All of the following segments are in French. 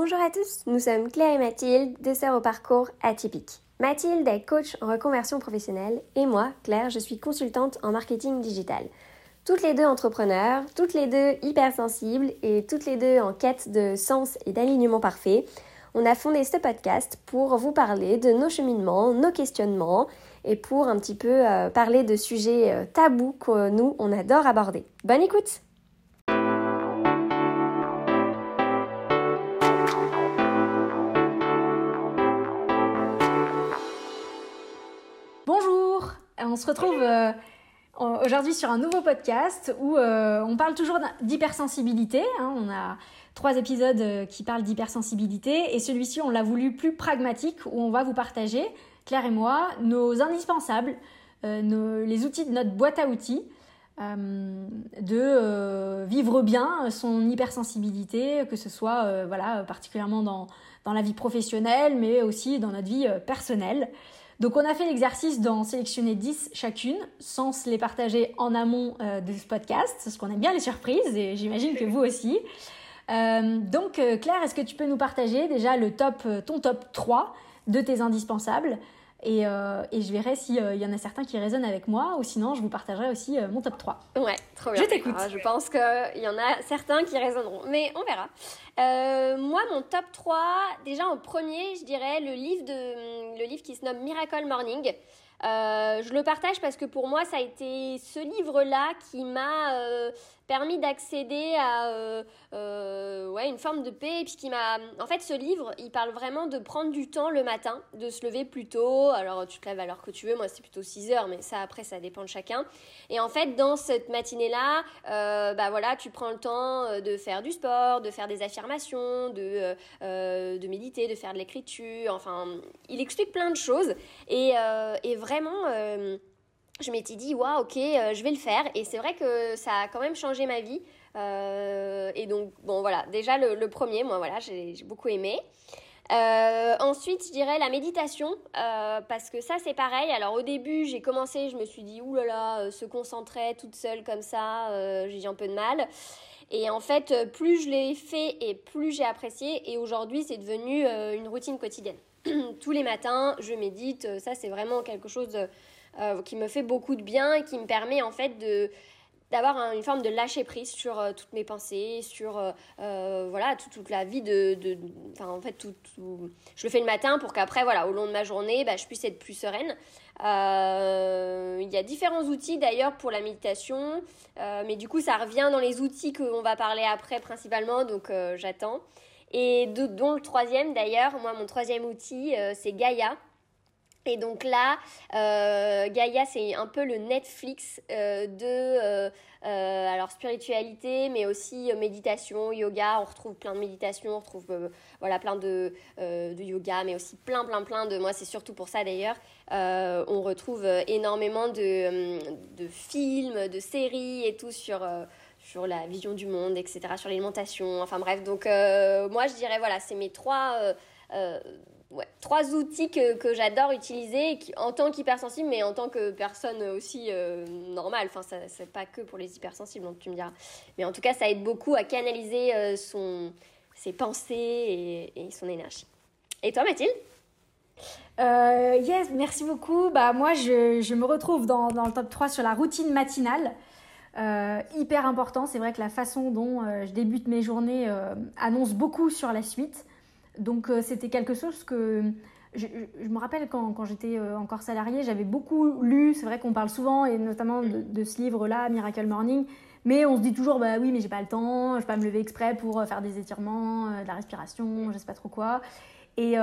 Bonjour à tous, nous sommes Claire et Mathilde, deux sœurs au parcours atypique. Mathilde est coach en reconversion professionnelle et moi, Claire, je suis consultante en marketing digital. Toutes les deux entrepreneurs, toutes les deux hypersensibles et toutes les deux en quête de sens et d'alignement parfait, on a fondé ce podcast pour vous parler de nos cheminements, nos questionnements et pour un petit peu euh, parler de sujets euh, tabous que nous, on adore aborder. Bonne écoute on se retrouve euh, aujourd'hui sur un nouveau podcast où euh, on parle toujours d'hypersensibilité. Hein. on a trois épisodes euh, qui parlent d'hypersensibilité et celui-ci on l'a voulu plus pragmatique où on va vous partager, Claire et moi, nos indispensables, les outils de notre boîte à outils. de vivre bien son hypersensibilité, que ce soit voilà, particulièrement dans, dans, la vie professionnelle, mais aussi dans notre vie personnelle. Donc on a fait l'exercice d'en sélectionner 10 chacune, sans se les partager en amont euh, de ce podcast, parce qu'on aime bien les surprises, et j'imagine que vous aussi. Euh, donc euh, Claire, est-ce que tu peux nous partager déjà le top, ton top 3 de tes indispensables? Et, euh, et, je verrai s'il euh, y en a certains qui résonnent avec moi ou sinon je vous partagerai aussi euh, mon top 3. Ouais, trop bien. Je t'écoute. Ah, je pense qu'il y en a certains qui résonneront, mais on verra. Moi, mon top 3, déjà en premier, je dirais le livre, de, le livre qui se nomme Miracle Morning. Euh, je le partage parce que pour moi, ça a été ce livre-là qui m'a euh, permis d'accéder à euh, ouais, une forme de paix. Puis qui m'a. En fait, ce livre, il parle vraiment de prendre du temps le matin, de se lever plus tôt. Alors, tu te lèves à l'heure que tu veux. Moi, c'est plutôt 6 heures, mais ça, après, ça dépend de chacun. Et en fait, dans cette matinée-là, bah voilà, tu prends le temps de faire du sport, de faire des affirmations, de, de méditer, de faire de l'écriture. Enfin, il explique plein de choses. Et, et vraiment je m'étais dit, waouh, ok, euh, je vais le faire. Et c'est vrai que ça a quand même changé ma vie. Euh, et donc, bon, voilà, déjà le, premier, moi, voilà, j'ai beaucoup aimé. Euh, ensuite, je dirais la méditation, parce que ça, c'est pareil. Alors, au début, j'ai commencé, je me suis dit, oulala, se concentrer toute seule comme ça, j'ai un peu de mal. Et en fait, plus je l'ai fait et plus j'ai apprécié. Et aujourd'hui, c'est devenu une routine quotidienne. Tous les matins, je médite. Ça, c'est vraiment quelque chose de euh, qui me fait beaucoup de bien et qui me permet en fait de d'avoir une forme de lâcher prise sur euh, toutes mes pensées, sur euh, voilà toute, la vie de, de, en fait tout, je le fais le matin pour qu'après voilà au long de ma journée bah, je puisse être plus sereine. il y a différents outils d'ailleurs pour la méditation, mais du coup ça revient dans les outils qu'on va parler après principalement donc j'attends. Et dont le troisième d'ailleurs, moi mon troisième outil c'est Gaia. Et donc là, euh, Gaïa, c'est un peu le Netflix euh, de euh, alors spiritualité, mais aussi méditation, yoga. On retrouve plein de méditation, on retrouve voilà plein de, de, yoga, mais aussi plein, plein, plein de. Moi, c'est surtout pour ça d'ailleurs. on retrouve énormément de, de, films, de séries et tout sur sur la vision du monde, etc., sur l'alimentation. Enfin bref, donc moi, je dirais voilà, c'est mes trois ouais, trois outils que, que j'adore utiliser en tant qu'hypersensible, mais en tant que personne aussi euh, normale. Enfin, c'est pas que pour les hypersensibles, donc tu me diras. Mais en tout cas, ça aide beaucoup à canaliser euh, son, ses pensées et, son énergie. Et toi, Mathilde? Euh, Yes, merci beaucoup. Bah, moi, je, je me retrouve dans, dans, le top 3 sur la routine matinale. Euh, hyper important, c'est vrai que la façon dont euh, je débute mes journées annonce beaucoup sur la suite. Donc euh, c'était quelque chose que je, me rappelle quand, quand j'étais euh, encore salariée, j'avais beaucoup lu, c'est vrai qu'on parle souvent, et notamment de, ce livre-là, Miracle Morning, mais on se dit toujours, bah oui, mais j'ai pas le temps, je vais pas me lever exprès pour euh, faire des étirements, de la respiration, je sais pas trop quoi. Et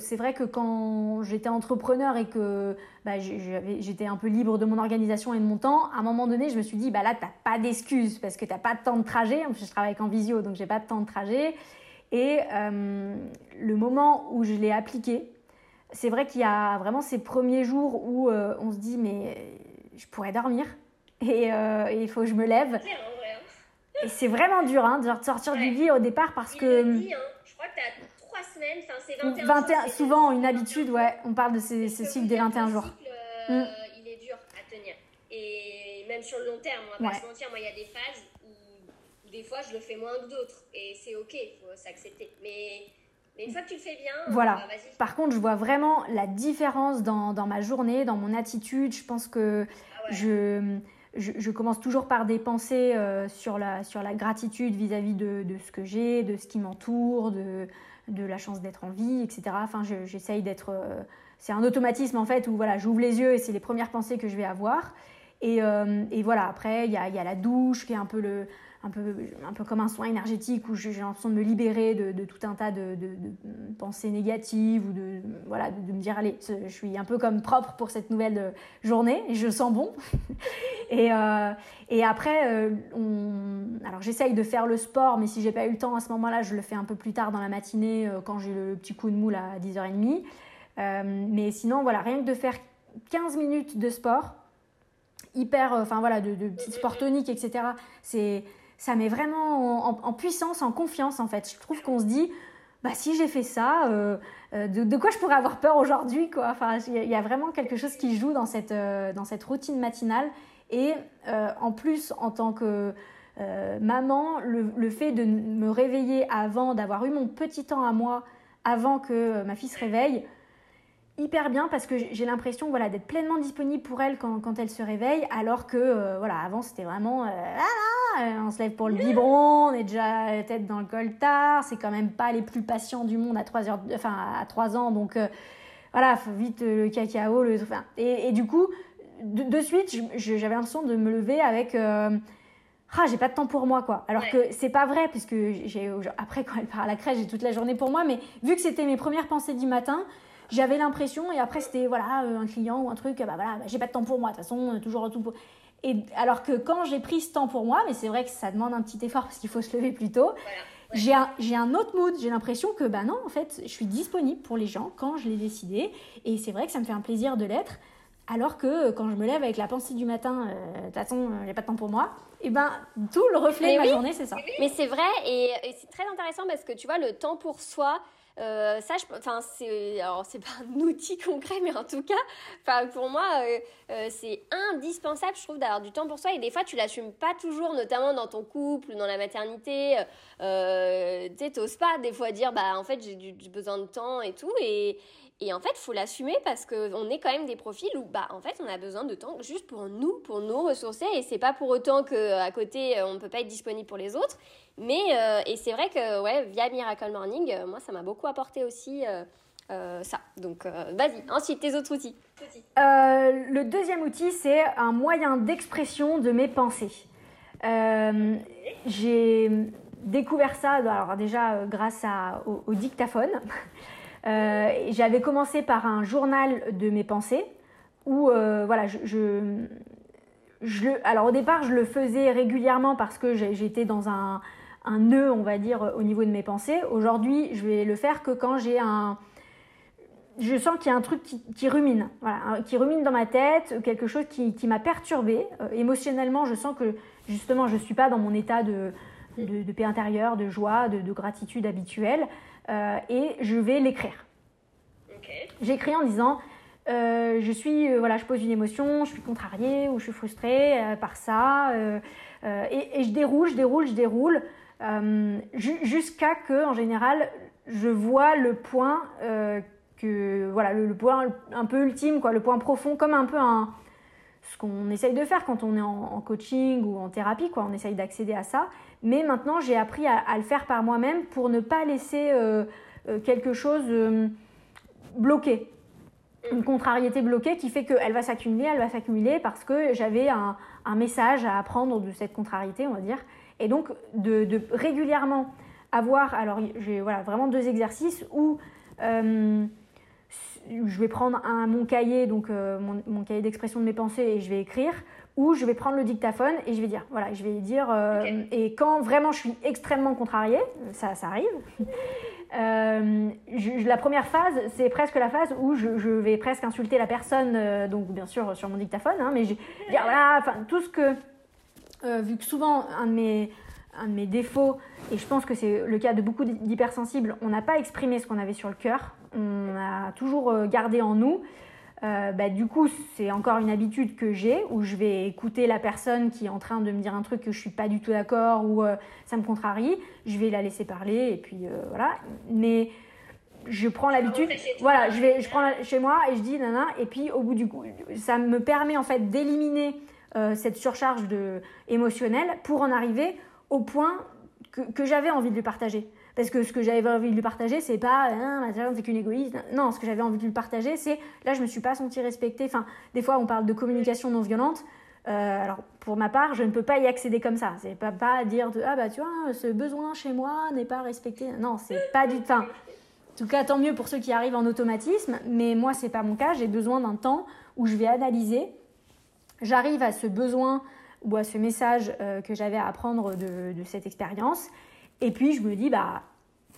c'est vrai que quand j'étais entrepreneur et que bah, j'étais un peu libre de mon organisation et de mon temps, à un moment donné, je me suis dit, bah là, t'as pas d'excuses parce que t'as pas de temps de trajet. En plus, je travaille en visio, donc j'ai pas de temps de trajet. Et euh, le moment où je l'ai appliqué, c'est vrai qu'il y a vraiment ces premiers jours où euh, on se dit mais je pourrais dormir et, euh, il faut que je me lève. Hein. Et c'est vraiment dur hein, de sortir du lit au départ parce que... Dit, hein. Je crois que tu as 3 semaines, enfin c'est 21, 21 jours. Souvent une habitude, ouais, on parle de ces, ces cycles des 21 jours. Cycle, mm. Il est dur à tenir. Et même sur le long terme, on va pas se mentir, moi il y a des phases des fois, je le fais moins que d'autres. Et c'est OK, il faut s'accepter. Mais Mais une fois que tu le fais bien, voilà. bah, Par contre, je vois vraiment la différence dans, dans, ma journée, dans mon attitude. Je pense que ah je, je, je, commence toujours par des pensées euh, sur, la, sur la gratitude vis-à-vis de, de, ce que j'ai, de ce qui m'entoure, de, de la chance d'être en vie, etc. Enfin, j'essaye d'être. Euh, c'est un automatisme en fait où voilà, j'ouvre les yeux et c'est les premières pensées que je vais avoir. Et, euh, et voilà, après, il y a, y a, la douche qui est un peu le, un peu, un peu comme un soin énergétique où j'ai l'impression de me libérer de, tout un tas de, de, pensées négatives ou de, voilà, de, me dire allez, je suis un peu comme propre pour cette nouvelle euh, journée et je sens bon. et, euh, et après, euh, on... alors j'essaye de faire le sport, mais si j'ai pas eu le temps à ce moment-là, je le fais un peu plus tard dans la matinée quand j'ai le petit coup de moule à 10h30. mais sinon, voilà, rien que de faire 15 minutes de sport, hyper, enfin voilà, de, de petits sports toniques, etc. ça met vraiment en, puissance, en confiance en fait. Je trouve qu'on se dit, bah si j'ai fait ça, euh, euh, de, quoi je pourrais avoir peur aujourd'hui quoi? Il y, a vraiment quelque chose qui joue dans cette, euh, dans cette routine matinale. Et en plus, en tant que maman, le, fait de me réveiller avant, d'avoir eu mon petit temps à moi avant que ma fille se réveille, hyper bien parce que j'ai l'impression voilà, d'être pleinement disponible pour elle quand, elle se réveille, alors que voilà, avant c'était vraiment ah, on se lève pour le biberon, on est déjà la tête dans le coltard, c'est quand même pas les plus patients du monde à 3, heures, enfin, à 3 ans, donc euh, voilà, faut vite le cacao, le, enfin, et, et, du coup, de, suite, j'avais l'impression de me lever avec ah j'ai pas de temps pour moi quoi alors que c'est pas vrai puisque j'ai après quand elle part à la crèche j'ai toute la journée pour moi mais vu que c'était mes premières pensées du matin j'avais l'impression, et après c'était voilà, euh, un client ou un truc, bah voilà, bah, j'ai pas de temps pour moi, de toute façon, euh, toujours tout pour. Et alors que quand j'ai pris ce temps pour moi, mais c'est vrai que ça demande un petit effort parce qu'il faut se lever plus tôt, j'ai un, un, autre mood. J'ai l'impression que, bah non, en fait, je suis disponible pour les gens quand je l'ai décidé. Et c'est vrai que ça me fait un plaisir de l'être. Alors que quand je me lève avec la pensée du matin, euh, de toute façon, j'ai pas de temps pour moi, et eh ben tout le reflet de ma journée, c'est ça. Mais c'est vrai et c'est très intéressant parce que tu vois, le temps pour soi, euh, ça, enfin, c'est, alors c'est pas un outil concret, mais en tout cas, enfin, pour moi, euh, euh, c'est indispensable, je trouve, d'avoir du temps pour soi. Et des fois, tu l'assumes pas toujours, notamment dans ton couple, dans la maternité. tu t'oses pas des fois dire, bah, en fait, j'ai besoin de temps et tout. Et, et en fait, faut l'assumer parce qu'on est quand même des profils où, bah, en fait, on a besoin de temps juste pour nous, pour nous ressourcer. Et c'est pas pour autant qu'à côté, on ne peut pas être disponible pour les autres. Mais, euh, et c'est vrai que, ouais, via Miracle Morning, euh, moi, ça m'a beaucoup apporté aussi euh, ça. Donc, vas-y. Ensuite, tes autres outils. le deuxième outil, c'est un moyen d'expression de mes pensées. J'ai découvert ça, alors déjà, grâce à, au dictaphone. Euh, j'avais commencé par un journal de mes pensées où, euh, voilà, je, je, alors au départ, je le faisais régulièrement parce que j'étais dans un, nœud, on va dire, au niveau de mes pensées. Aujourd'hui, je vais le faire que quand j'ai un, je sens qu'il y a un truc qui, rumine, voilà, qui rumine dans ma tête, quelque chose qui, m'a perturbée. Euh, émotionnellement, je sens que justement, je ne suis pas dans mon état de, paix intérieure, de joie, de gratitude habituelle. Euh, et je vais l'écrire. J'écris en disant euh, je suis euh, voilà je pose une émotion je suis contrariée ou je suis frustrée par ça et, je déroule je déroule je déroule jusqu'à que en général je vois le point que voilà le, point un peu ultime quoi le point profond comme un peu un ce qu'on essaye de faire quand on est en, coaching ou en thérapie quoi on essaye d'accéder à ça mais maintenant, j'ai appris à, le faire par moi-même pour ne pas laisser euh, euh, quelque chose euh, bloqué. Une contrariété bloquée qui fait qu'elle va s'accumuler, elle va s'accumuler parce que j'avais un, message à apprendre de cette contrariété, on va dire. Et donc, de, régulièrement avoir, alors j'ai voilà, vraiment deux exercices où je vais prendre un, mon cahier, donc mon, mon, cahier d'expression de mes pensées et je vais écrire, où je vais prendre le dictaphone et je vais dire, voilà, je vais dire, euh, et quand vraiment je suis extrêmement contrariée, ça, ça arrive, euh, la première phase, c'est presque la phase où je, vais presque insulter la personne, euh, donc bien sûr sur mon dictaphone, hein, mais je dire, voilà, enfin, tout ce que, vu que souvent un de mes, un de mes défauts, et je pense que c'est le cas de beaucoup d'hypersensibles, on n'a pas exprimé ce qu'on avait sur le cœur, on a toujours gardé en nous. Euh, bah, du coup, c'est encore une habitude que j'ai où je vais écouter la personne qui est en train de me dire un truc que je suis pas du tout d'accord ou euh, ça me contrarie. Je vais la laisser parler et puis euh, voilà. Mais je prends l'habitude, voilà, je vais, je prends chez moi et je dis nana, et puis au bout du coup, ça me permet en fait d'éliminer cette surcharge de, émotionnelle pour en arriver au point que, que j'avais envie de lui partager. Parce que ce que j'avais envie de lui partager, c'est pas hein, c'est qu'une égoïste. Non, ce que j'avais envie de lui partager, c'est là, je me suis pas sentie respectée. Enfin, des fois, on parle de communication non violente. Euh, alors, pour ma part, je ne peux pas y accéder comme ça. C'est pas, pas dire ah bah tu vois, ce besoin chez moi n'est pas respecté. Non, c'est pas du tout. en tout cas, tant mieux pour ceux qui arrivent en automatisme, mais moi, c'est pas mon cas. J'ai besoin d'un temps où je vais analyser. J'arrive à ce besoin ou à ce message euh, que j'avais à apprendre de cette expérience. Et puis, je me dis, bah,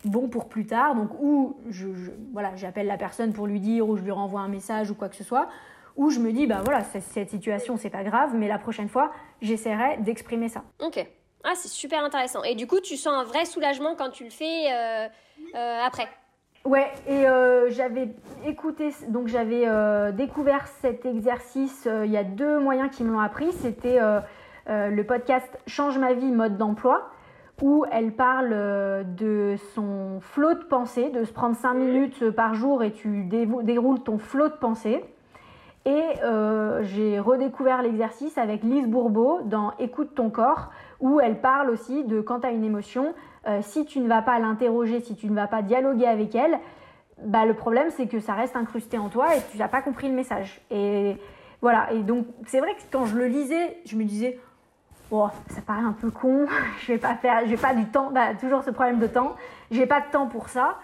bon pour plus tard. Donc, ou je, voilà, j'appelle la personne pour lui dire, ou je lui renvoie un message ou quoi que ce soit où je me dis, bah voilà, cette situation, c'est pas grave, mais la prochaine fois, j'essaierai d'exprimer ça. Ok. Ah, c'est super intéressant. Et du coup, tu sens un vrai soulagement quand tu le fais euh, euh, après? Ouais, et euh, j'avais écouté, donc j'avais découvert cet exercice, il y a deux moyens qui me l'ont appris. C'était le podcast Change ma vie, mode d'emploi, où elle parle de son flot de pensée, de se prendre cinq minutes par jour et tu déroules ton flot de pensée. Et euh, j'ai redécouvert l'exercice avec Lise Bourbeau dans Écoute ton corps, où elle parle aussi de quand tu as une émotion, euh, si tu ne vas pas l'interroger, si tu ne vas pas dialoguer avec elle, bah, le problème c'est que ça reste incrusté en toi et tu n'as pas compris le message. Et voilà, et donc c'est vrai que quand je le lisais, je me disais, oh, ça paraît un peu con, je vais pas faire, je vais pas du temps, bah, toujours ce problème de temps, j'ai pas de temps pour ça.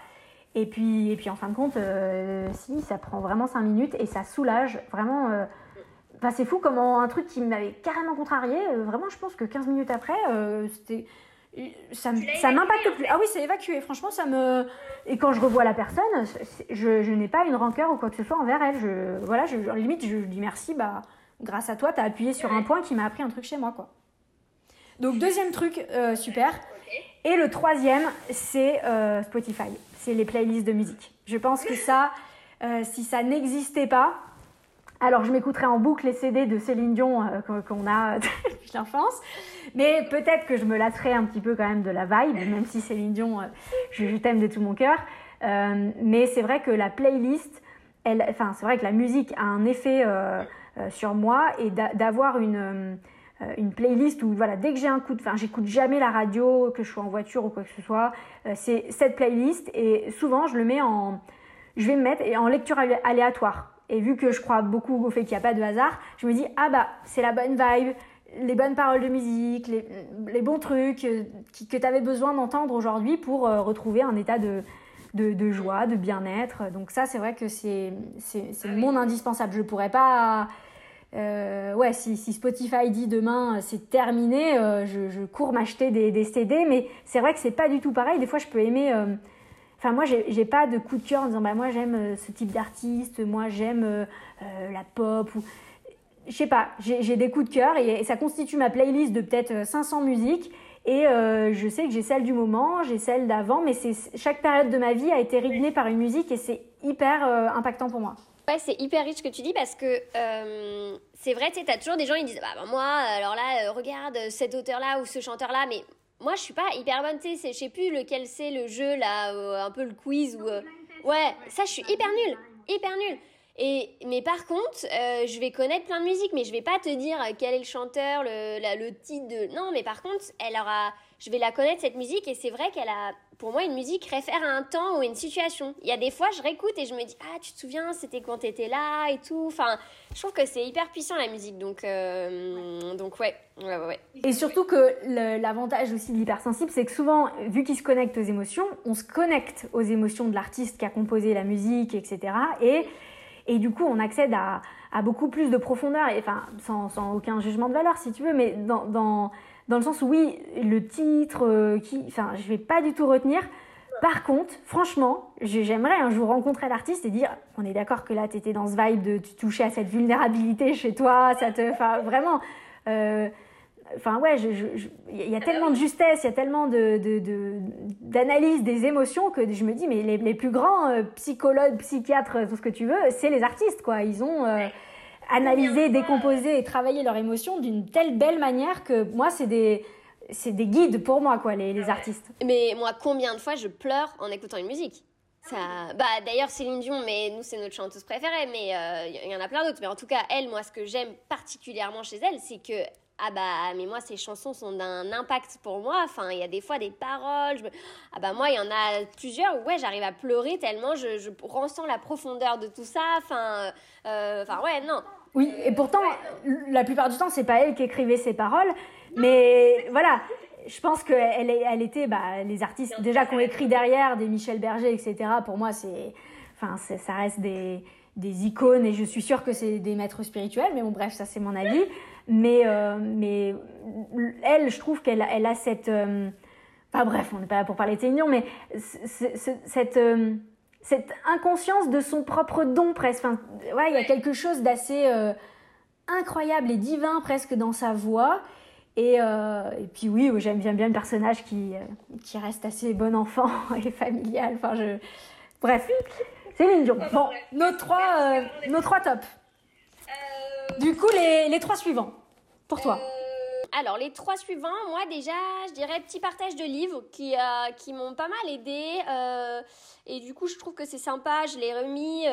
Et puis, et puis en fin de compte, euh, si, ça prend vraiment 5 minutes et ça soulage vraiment. Euh, enfin, c'est fou comment un truc qui m'avait carrément contrarié, euh, vraiment, je pense que 15 minutes après, c'était. Ça, ça m'impacte plus. Ah oui, c'est évacué. Franchement, ça me. Et quand je revois la personne, je, je n'ai pas une rancœur ou quoi que ce soit envers elle. Je, voilà, je, limite, je dis merci, bah, grâce à toi, tu as appuyé sur un point qui m'a appris un truc chez moi, quoi. Donc, deuxième truc, super. Et le troisième, c'est Spotify c'est les playlists de musique. Je pense que ça, euh, si ça n'existait pas, alors je m'écouterais en boucle les CD de Céline Dion euh, qu'on a depuis l'enfance, mais peut-être que je me lasserais un petit peu quand même de la vibe, même si Céline Dion, euh, je, t'aime de tout mon cœur. mais c'est vrai que la playlist, elle, enfin c'est vrai que la musique a un effet sur moi et d'avoir une euh, une playlist où voilà dès que j'ai un coup de enfin j'écoute jamais la radio que je sois en voiture ou quoi que ce soit euh, c'est cette playlist et souvent je le mets en je vais me mettre en lecture aléatoire et vu que je crois beaucoup au fait qu'il n'y a pas de hasard je me dis ah bah c'est la bonne vibe les bonnes paroles de musique les, les bons trucs euh, que tu avais besoin d'entendre aujourd'hui pour retrouver un état de, de, de joie, de bien-être. Donc ça, c'est vrai que c'est mon indispensable. Je pourrais pas euh, ouais, si, Spotify dit demain euh, c'est terminé, euh, je, cours m'acheter des, CD, mais c'est vrai que c'est pas du tout pareil. Des fois, je peux aimer. Enfin, moi, j'ai pas de coup de cœur en disant bah moi j'aime ce type d'artiste, moi j'aime la pop ou je sais pas. J'ai des coups de cœur et, ça constitue ma playlist de peut-être 500 musiques. Et je sais que j'ai celle du moment, j'ai celle d'avant, mais chaque période de ma vie a été rythmée par une musique et c'est hyper impactant pour moi. Ouais, c'est hyper riche ce que tu dis parce que euh, c'est vrai, tu sais, t'as toujours des gens qui disent bah, bah moi, alors là, euh, regarde cet auteur-là ou ce chanteur-là, mais moi je suis pas hyper bonne, tu sais, je sais plus lequel c'est le jeu là, euh, un peu le quiz ou. ouais, ça je suis hyper nulle, hyper nulle. Mais par contre, je vais connaître plein de musiques, mais je vais pas te dire quel est le chanteur, le, titre de. Non, mais par contre, elle aura. Je vais la connaître cette musique et c'est vrai qu'elle a pour moi, une musique réfère à un temps ou une situation. Il y a des fois, je réécoute et je me dis Ah, tu te souviens, c'était quand t'étais là et tout. Enfin, je trouve que c'est hyper puissant la musique. Donc, euh, donc ouais. Ouais, ouais, Et surtout que l'avantage aussi de l'hypersensible, c'est que souvent, vu qu'il se connecte aux émotions, on se connecte aux émotions de l'artiste qui a composé la musique, etc. Et, et du coup, on accède à, beaucoup plus de profondeur, enfin, sans, aucun jugement de valeur, si tu veux, mais dans, dans dans le sens où oui, le titre, euh, qui, enfin, je vais pas du tout retenir. Par contre, franchement, j'aimerais un jour rencontrer l'artiste et dire, on est d'accord que là, tu étais dans ce vibe de toucher à cette vulnérabilité chez toi, ça te, enfin, vraiment. Euh, enfin ouais, il y a tellement de justesse, il y a tellement d'analyse de, des émotions que je me dis, mais les, plus grands euh, psychologues, psychiatres, tout ce que tu veux, c'est les artistes, quoi. Ils ont analyser, décomposer et travailler leurs émotions d'une telle belle manière que moi, c'est des, c'est des guides pour moi, quoi, les, les, artistes. Mais moi, combien de fois je pleure en écoutant une musique? Ça, bah d'ailleurs Céline Dion, mais nous c'est notre chanteuse préférée, mais il y en a plein d'autres. Mais en tout cas, elle, moi, ce que j'aime particulièrement chez elle, c'est que ah bah mais moi ces chansons sont d'un impact pour moi. Enfin il y a des fois des paroles ah bah moi il y en a plusieurs où ouais j'arrive à pleurer tellement je, je, ressens la profondeur de tout ça. Enfin euh, enfin ouais non. Oui et pourtant la plupart du temps c'est pas elle qui écrivait ces paroles. Mais voilà je pense qu'elle elle était bah, les artistes déjà qu'on écrit derrière des Michel Berger etc pour moi c'est enfin ça reste des des icônes et je suis sûre que c'est des maîtres spirituels mais bon bref ça c'est mon avis mais, euh, mais elle, je trouve qu'elle elle a cette. Euh, enfin bref, on n'est pas là pour parler de Céline mais cette, euh, cette inconscience de son propre don presque. Enfin, ouais, il y a quelque chose d'assez incroyable et divin presque dans sa voix. Et, et puis oui, j'aime bien, bien le personnage qui, qui reste assez bon enfant et familial. Enfin, je... Bref, Céline Dion. Bon, nos trois, nos trois tops. Du coup, les, les trois suivants pour toi euh, alors, les trois suivants, moi déjà, je dirais petit partage de livres qui, euh, qui m'ont pas mal aidé. Euh, et du coup, je trouve que c'est sympa, je l'ai remis.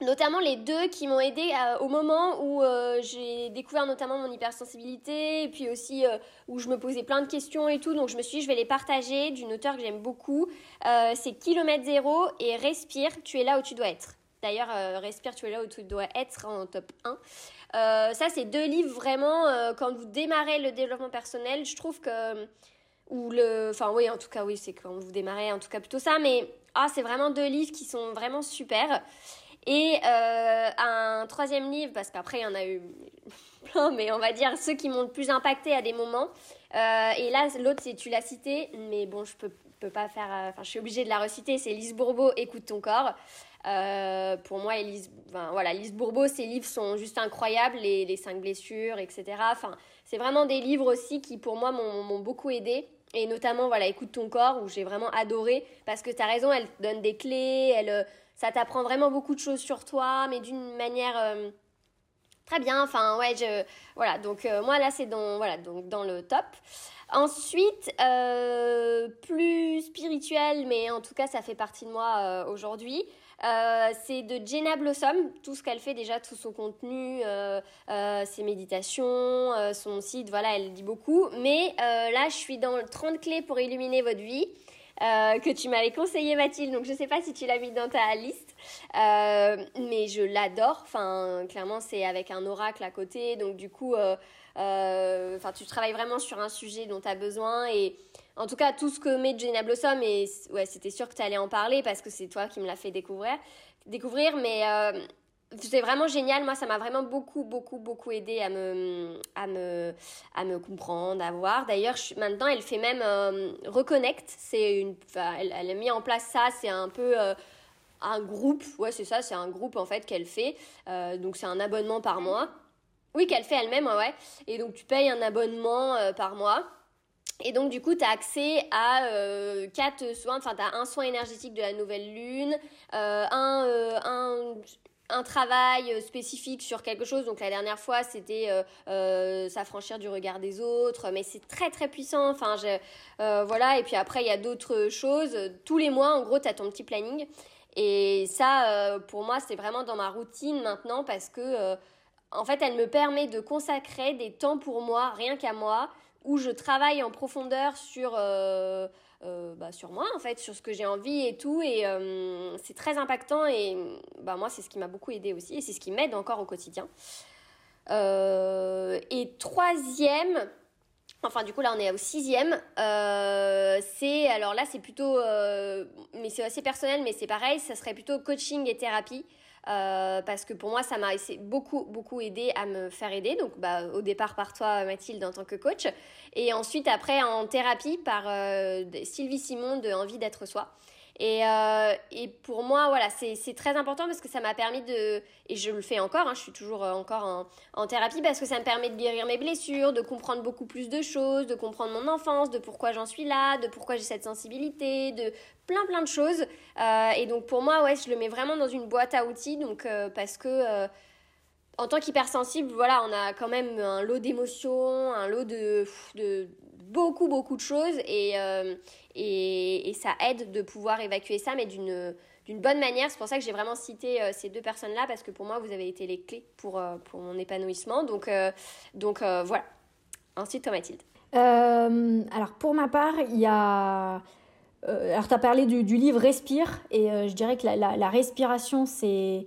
notamment les deux qui m'ont aidé au moment où j'ai découvert notamment mon hypersensibilité et puis aussi où je me posais plein de questions et tout. Donc je me suis dit, je vais les partager d'une auteure que j'aime beaucoup. c'est Kilomètre Zéro et Respire, tu es là où tu dois être. D'ailleurs, Respire, tu es là où tu dois être en top 1. Euh, ça, c'est deux livres vraiment, euh, quand vous démarrez le développement personnel, je trouve que... Ou le... Enfin oui, en tout cas, oui, c'est quand vous démarrez, en tout cas plutôt ça. Mais ah, c'est vraiment deux livres qui sont vraiment super. Et euh, un troisième livre, parce qu'après, il y en a eu plein, mais on va dire ceux qui m'ont le plus impacté à des moments. Et là, l'autre, tu l'as cité, mais bon, je peux, peux pas faire... Enfin, je suis obligée de la reciter, c'est Lise Bourbeau, Écoute ton corps. Euh, pour moi, Elise, voilà, Lise Bourbeau, ses livres sont juste incroyables, les, les cinq blessures, etc. Enfin, c'est vraiment des livres aussi qui, pour moi, m'ont beaucoup aidé. Et notamment, voilà, Écoute ton corps, où j'ai vraiment adoré, parce que tu as raison, elle donne des clés, elle, euh, ça t'apprend vraiment beaucoup de choses sur toi, mais d'une manière euh, très bien. Enfin, ouais, voilà, donc moi, là, c'est dans, voilà, donc, dans le top. Ensuite, plus spirituel, mais en tout cas, ça fait partie de moi aujourd'hui. Euh, c'est de Jenna Blossom, tout ce qu'elle fait déjà, tout son contenu, euh, euh, ses méditations, son site, voilà, elle dit beaucoup. Mais là, je suis dans 30 clés pour illuminer votre vie. que tu m'avais conseillé Mathilde, donc je ne sais pas si tu l'as mis dans ta liste, mais je l'adore. Enfin, clairement, c'est avec un oracle à côté, donc du coup, enfin, tu travailles vraiment sur un sujet dont tu as besoin et en tout cas, tout ce que met Jenna Blossom, et ouais, c'était sûr que tu allais en parler parce que c'est toi qui me l'as fait découvrir. découvrir mais euh, c'est vraiment génial. Moi, ça m'a vraiment beaucoup, beaucoup, beaucoup aidé à me, à me, à me comprendre, à voir. D'ailleurs, maintenant, elle fait même euh, Reconnect. Une, elle, elle, a mis en place ça. C'est un peu euh, un groupe. Ouais, c'est ça. C'est un groupe en fait qu'elle fait. donc, c'est un abonnement par mois. Oui, qu'elle fait elle-même, ouais. Et donc, tu payes un abonnement par mois. Et donc, du coup, tu as accès à euh, quatre soins. Enfin, tu as un soin énergétique de la nouvelle lune, euh, un, euh, un, un, travail spécifique sur quelque chose. Donc, la dernière fois, c'était s'affranchir du regard des autres. Mais c'est très, très puissant. Enfin, voilà. Et puis après, il y a d'autres choses. Tous les mois, en gros, tu as ton petit planning. Et ça, pour moi, c'est vraiment dans ma routine maintenant parce que, en fait, elle me permet de consacrer des temps pour moi, rien qu'à moi où je travaille en profondeur sur, euh, euh, bah, sur moi, en fait, sur ce que j'ai envie et tout. Et euh, c'est très impactant et bah, moi, c'est ce qui m'a beaucoup aidé aussi et c'est ce qui m'aide encore au quotidien. et troisième, enfin du coup là on est au sixième, c'est, alors là c'est plutôt, mais c'est assez personnel, mais c'est pareil, ça serait plutôt coaching et thérapie. Euh, parce que pour moi, ça m'a beaucoup, beaucoup aidé à me faire aider. Donc, bah, au départ par toi, Mathilde, en tant que coach. Et ensuite, après, en thérapie par euh, Sylvie Simon de Envie d'être soi. Et, euh, et pour moi, voilà, c'est très important parce que ça m'a permis de, et je le fais encore, hein, je suis toujours euh, encore en, en, thérapie parce que ça me permet de guérir mes blessures, de comprendre beaucoup plus de choses, de comprendre mon enfance, de pourquoi j'en suis là, de pourquoi j'ai cette sensibilité, de plein plein de choses. Euh, et donc pour moi, ouais, je le mets vraiment dans une boîte à outils, donc parce que en tant qu'hypersensible, voilà, on a quand même un lot d'émotions, un lot de, de beaucoup beaucoup de choses et, et, ça aide de pouvoir évacuer ça, mais d'une bonne manière. C'est pour ça que j'ai vraiment cité ces deux personnes-là, parce que pour moi, vous avez été les clés pour, pour mon épanouissement. Donc, donc voilà. Ensuite, toi, Mathilde. alors, pour ma part, il y a euh, alors, tu as parlé du, livre Respire, et euh, je dirais que la, respiration, c'est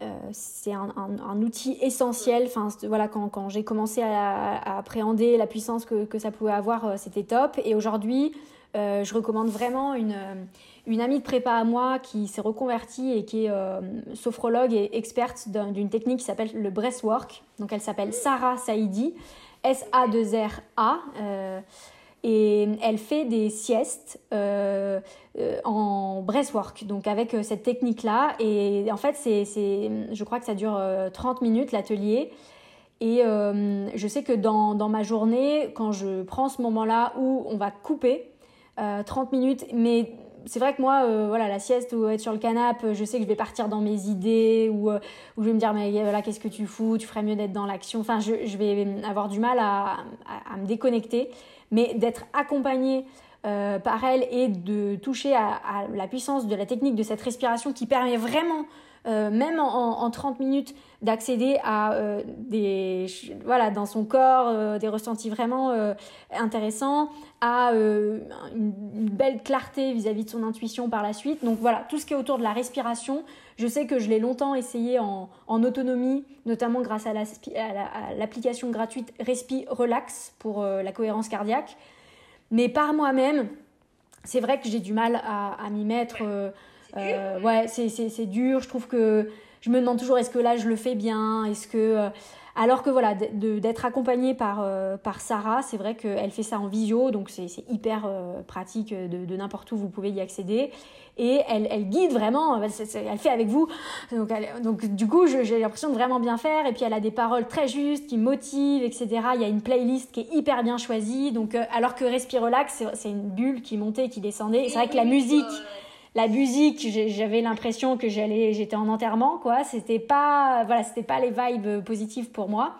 euh, c'est un, outil essentiel. Enfin, voilà, quand, quand j'ai commencé à, appréhender la puissance que, que ça pouvait avoir, c'était top. Et aujourd'hui, je recommande vraiment une, amie de prépa à moi qui s'est reconvertie et qui est sophrologue et experte d'une technique qui s'appelle le breathwork. Donc, elle s'appelle Sarah Saidi, S-A-2-R-A. Et elle fait des siestes euh, euh, en breathwork, donc avec euh, cette technique-là. Et en fait, c'est, je crois que ça dure 30 minutes l'atelier. Et je sais que dans, ma journée, quand je prends ce moment-là où on va couper 30 minutes, mais c'est vrai que moi, voilà, la sieste ou être sur le canapé, je sais que je vais partir dans mes idées ou, ou je vais me dire, mais voilà, qu'est-ce que tu fous? Tu ferais mieux d'être dans l'action. Enfin, je, je, vais avoir du mal à, à, me déconnecter. Mais d'être accompagné euh, par elle et de toucher à, la puissance de la technique de cette respiration qui permet vraiment, euh, même en, 30 minutes, d'accéder à euh, des, voilà, dans son corps, des ressentis vraiment intéressants, à une, belle clarté vis-à-vis de son intuition par la suite. Donc voilà, tout ce qui est autour de la respiration, je sais que je l'ai longtemps essayé en, autonomie, notamment grâce à l'application gratuite Respi Relax pour euh, la cohérence cardiaque. Mais par moi-même, c'est vrai que j'ai du mal à, m'y mettre. Euh, euh, ouais, c'est dur. Je trouve que je me demande toujours est-ce que là je le fais bien? Est-ce que alors que voilà, d'être accompagnée par, euh, par Sarah, c'est vrai qu'elle fait ça en visio, donc c'est hyper euh, pratique de, n'importe où vous pouvez y accéder. Et elle, elle guide vraiment, elle, fait avec vous. Donc, donc du coup, j'ai l'impression de vraiment bien faire. Et puis elle a des paroles très justes qui motivent, etc. Il y a une playlist qui est hyper bien choisie. Donc, euh, alors que Respire Relax, c'est une bulle qui montait qui descendait. c'est vrai que la musique la musique, j'avais l'impression que j'allais, j'étais en enterrement, quoi. C'était pas, voilà, c'était pas les vibes positives pour moi.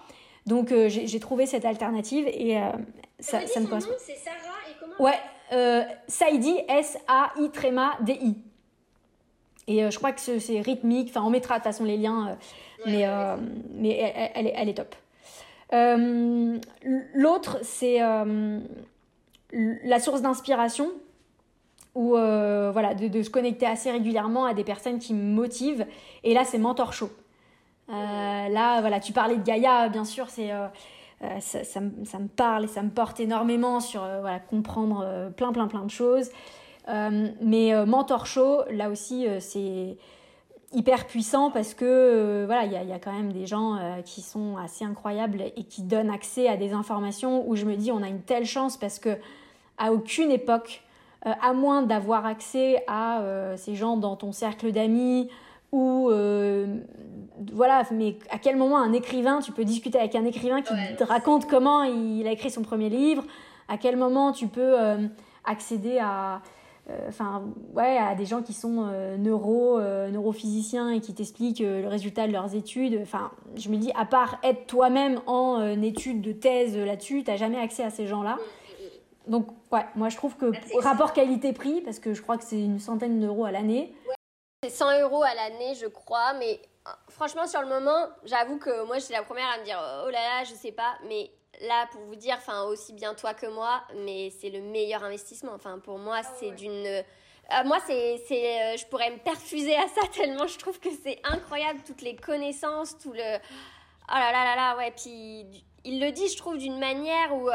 Donc euh, j'ai trouvé cette alternative et euh, ça, ça me correspond. C'est Sarah et comment Ouais, euh, Saidi, S-A-I-D-I. Et je crois que c'est rythmique. Enfin, on mettra de toute façon les liens, mais, mais elle, elle, est, top. L'autre, c'est la source d'inspiration ou euh, voilà, de, se connecter assez régulièrement à des personnes qui me motivent. Et là, c'est Mentor Show. Euh, là, voilà, tu parlais de Gaïa, bien sûr, c'est euh, ça, ça, me parle et ça me porte énormément sur voilà, comprendre plein, plein, plein de choses. mais Mentor Show, là aussi, c'est hyper puissant parce que voilà, il y, a quand même des gens qui sont assez incroyables et qui donnent accès à des informations où je me dis on a une telle chance parce que à aucune époque à moins d'avoir accès à euh, ces gens dans ton cercle d'amis ou euh, voilà, mais à quel moment un écrivain, tu peux discuter avec un écrivain qui te raconte comment il a écrit son premier livre, à quel moment tu peux accéder à, enfin ouais, à des gens qui sont neuro, neurophysiciens et qui t'expliquent le résultat de leurs études? Enfin, je me dis, à part être toi-même en études de thèse là-dessus, tu n'as jamais accès à ces gens-là. Donc, ouais, moi je trouve que rapport qualité-prix, parce que je crois que c'est une centaine d'euros à l'année. C'est 100 euros à l'année, je crois, mais euh, franchement, sur le moment, j'avoue que moi j'étais la première à me dire oh là là, je sais pas, mais là pour vous dire, enfin aussi bien toi que moi, mais c'est le meilleur investissement. Enfin, pour moi, ah c'est d'une. Euh, moi, c'est, c'est, euh, je pourrais me perfuser à ça tellement je trouve que c'est incroyable, toutes les connaissances, tout le. Oh là là là là, ouais. Puis il le dit, je trouve, d'une manière où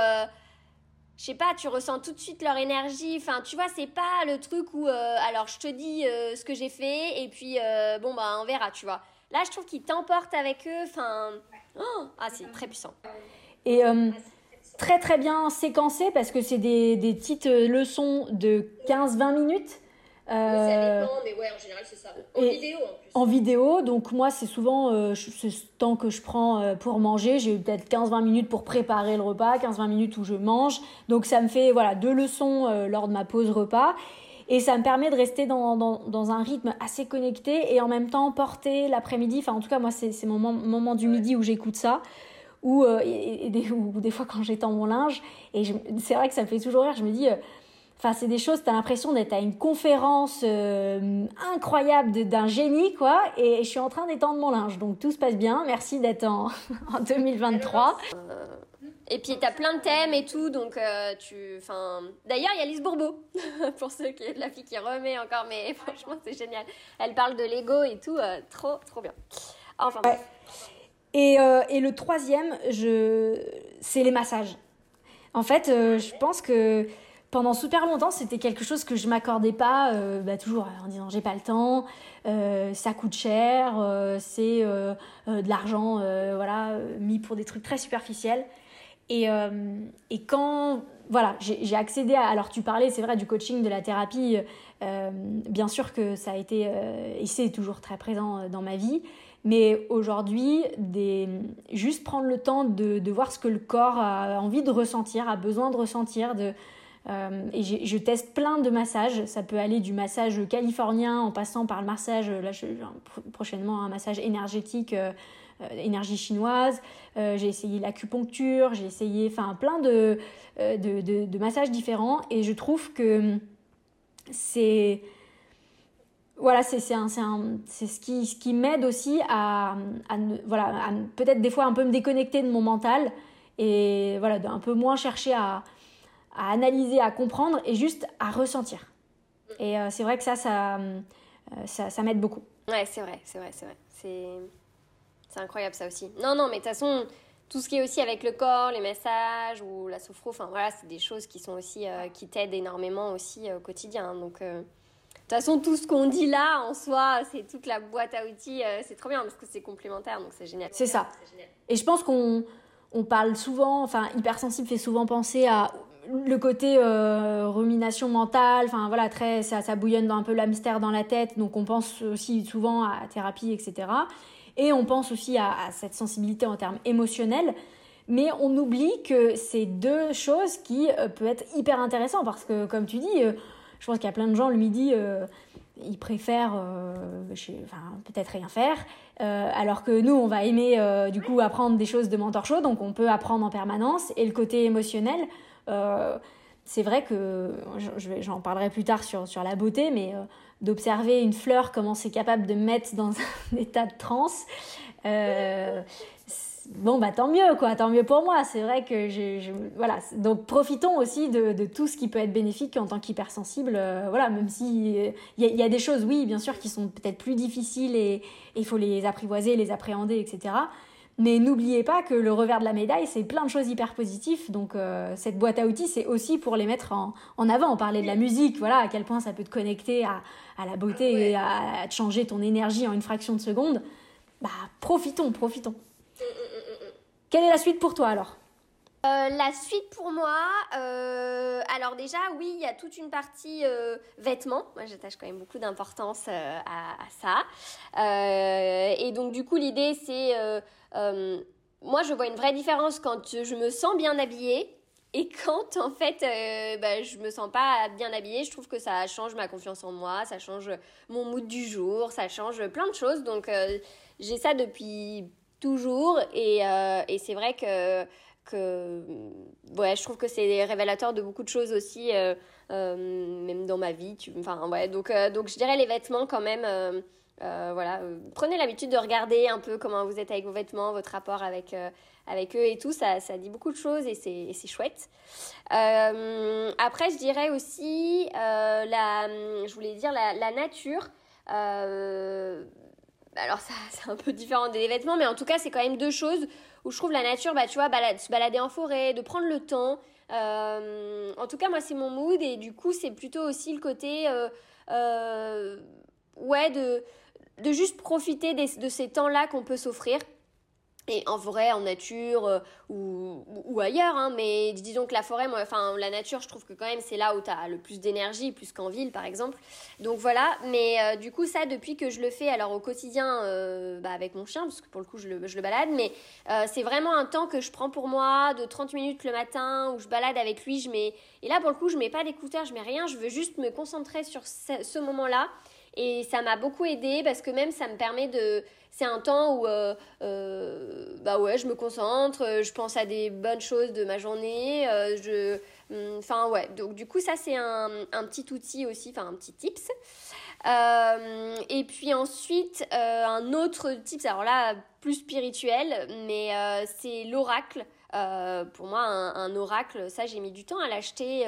je sais pas, tu ressens tout de suite leur énergie. Enfin, tu vois, c'est pas le truc où, euh, alors je te dis euh, ce que j'ai fait et puis euh, bon bah on verra, tu vois. Là, je trouve qu'ils t'emportent avec eux. Enfin, oh, ah c'est très puissant. Et très très bien séquencé parce que c'est des, des petites leçons de 15-20 minutes oui, ça dépend, mais ouais, en général, c'est ça. En vidéo, en plus. En vidéo, donc moi, c'est souvent euh, ce temps que je prends euh, pour manger. J'ai peut-être 15-20 minutes pour préparer le repas, 15-20 minutes où je mange. Donc ça me fait voilà deux leçons euh, lors de ma pause repas. Et ça me permet de rester dans, dans, dans, un rythme assez connecté et en même temps porter l'après-midi. Enfin, en tout cas, moi, c'est mon moment du midi où j'écoute ça. Ou, des, ou des fois quand j'étends mon linge. Et c'est vrai que ça me fait toujours rire. Je me dis Enfin, c'est des choses, tu as l'impression d'être à une conférence euh, incroyable d'un génie, quoi. Et je suis en train d'étendre mon linge. Donc tout se passe bien. Merci d'être en, en 2023. Euh, et puis, tu as plein de thèmes et tout. Donc, euh, tu. Enfin. D'ailleurs, il y a Lise Bourbeau, pour ceux qui. La fille qui remet encore. Mais franchement, c'est génial. Elle parle de l'ego et tout. trop, trop bien. Enfin. Et, et, le troisième, je... c'est les massages. En fait, je pense que pendant super longtemps, c'était quelque chose que je m'accordais pas, euh, bah, toujours en disant j'ai pas le temps, euh, ça coûte cher, euh, c'est de l'argent voilà, mis pour des trucs très superficiels. Et, et quand voilà, j'ai accédé à. Alors, tu parlais, c'est vrai, du coaching, de la thérapie. bien sûr que ça a été, et c'est toujours très présent dans ma vie. Mais aujourd'hui, juste prendre le temps de, de, voir ce que le corps a envie de ressentir, a besoin de ressentir, de, euh, et je teste plein de massages. Ça peut aller du massage californien en passant par le massage, là, prochainement un massage énergétique, euh, euh, énergie chinoise. j'ai essayé l'acupuncture, j'ai essayé plein de, de, massages différents. Et je trouve que c'est. Voilà, c'est ce qui, ce qui m'aide aussi à, voilà, peut-être des fois un peu me déconnecter de mon mental et voilà, un peu moins chercher à, à analyser, à comprendre et juste à ressentir. Et euh, c'est vrai que ça, ça, euh, ça, ça m'aide beaucoup. Ouais, c'est vrai, c'est vrai, c'est vrai. C'est, incroyable ça aussi. Non, non, mais de toute façon, tout ce qui est aussi avec le corps, les messages ou la sophro, enfin voilà, c'est des choses qui sont aussi, euh, qui t'aident énormément aussi au quotidien. Donc, de toute façon, tout ce qu'on dit là, en soi, c'est toute la boîte à outils, c'est trop bien parce que c'est complémentaire, donc c'est génial. C'est ça. Et je pense qu'on on parle souvent, enfin, hypersensible fait souvent penser à le côté euh, rumination mentale, enfin voilà, ça, ça bouillonne un peu l'hamster dans la tête, donc on pense aussi souvent à thérapie, etc. Et on pense aussi à, cette sensibilité en termes émotionnels, mais on oublie que c'est deux choses qui euh, peuvent être hyper intéressantes parce que, comme tu dis, euh, je pense qu'il y a plein de gens le midi, ils préfèrent peut-être rien faire, alors que nous, on va aimer du coup apprendre des choses de mentor show, donc on peut apprendre en permanence, et le côté émotionnel, c'est vrai que j'en parlerai plus tard sur, la beauté, mais euh, d'observer une fleur, comment c'est capable de mettre dans un état de transe, euh, bon, bah tant mieux, quoi, tant mieux pour moi. C'est vrai que je, Voilà, donc profitons aussi de, tout ce qui peut être bénéfique en tant qu'hypersensible. voilà, même si il y, a des choses, oui, bien sûr, qui sont peut-être plus difficiles et il faut les apprivoiser, les appréhender, etc. Mais n'oubliez pas que le revers de la médaille, c'est plein de choses hyper positives. Donc euh, cette boîte à outils, c'est aussi pour les mettre en, en, avant. On parlait de la musique, voilà, à quel point ça peut te connecter à, à la beauté et à, à, te changer ton énergie en une fraction de seconde. Bah profitons, profitons. Quelle est la suite pour toi alors? Euh, la suite pour moi, euh, alors déjà oui, il y a toute une partie euh, vêtements. Moi j'attache quand même beaucoup d'importance à, ça. et donc du coup l'idée c'est, moi je vois une vraie différence quand je me sens bien habillée et quand en fait bah, je me sens pas bien habillée. Je trouve que ça change ma confiance en moi, ça change mon mood du jour, ça change plein de choses. Donc j'ai ça depuis toujours et c'est vrai que que ouais, je trouve que c'est révélateur de beaucoup de choses aussi, euh, euh, même dans ma vie. Tu, enfin, ouais, donc, euh, donc je dirais les vêtements quand même. voilà, prenez l'habitude de regarder un peu comment vous êtes avec vos vêtements, votre rapport avec, avec eux et tout. Ça, ça dit beaucoup de choses et c'est chouette. après, je dirais aussi, la, je voulais dire la nature. alors, ça, c'est un peu différent des vêtements, mais en tout cas, c'est quand même deux choses où je trouve la nature, bah, tu vois, se balader en forêt, de prendre le temps. Euh, en tout cas, moi, c'est mon mood et du coup, c'est plutôt aussi le côté, euh, euh, ouais, de, de juste profiter de ces temps-là qu'on peut s'offrir et en forêt, en nature euh, ou, ailleurs, hein, mais disons que la forêt, moi, enfin la nature, je trouve que quand même c'est là où tu as le plus d'énergie, plus qu'en ville par exemple. Donc voilà, mais euh, du coup ça, depuis que je le fais alors au quotidien euh, bah, avec mon chien, parce que pour le coup je le, je le balade, mais c'est vraiment un temps que je prends pour moi de 30 minutes le matin où je balade avec lui, je mets, et là pour le coup je mets pas d'écouteurs, je mets rien, je veux juste me concentrer sur ce, ce moment-là. Et ça m'a beaucoup aidé parce que même ça me permet de c'est un temps où euh, euh, bah ouais, je me concentre, je pense à des bonnes choses de ma journée, euh, je, Hum, enfin, ouais. Donc, du coup, ça, c'est un, un, petit outil aussi, enfin, un petit tips. Euh, et puis ensuite, euh, un autre tips, alors là, plus spirituel, mais euh, c'est l'oracle. pour moi, un, oracle, ça, j'ai mis du temps à l'acheter.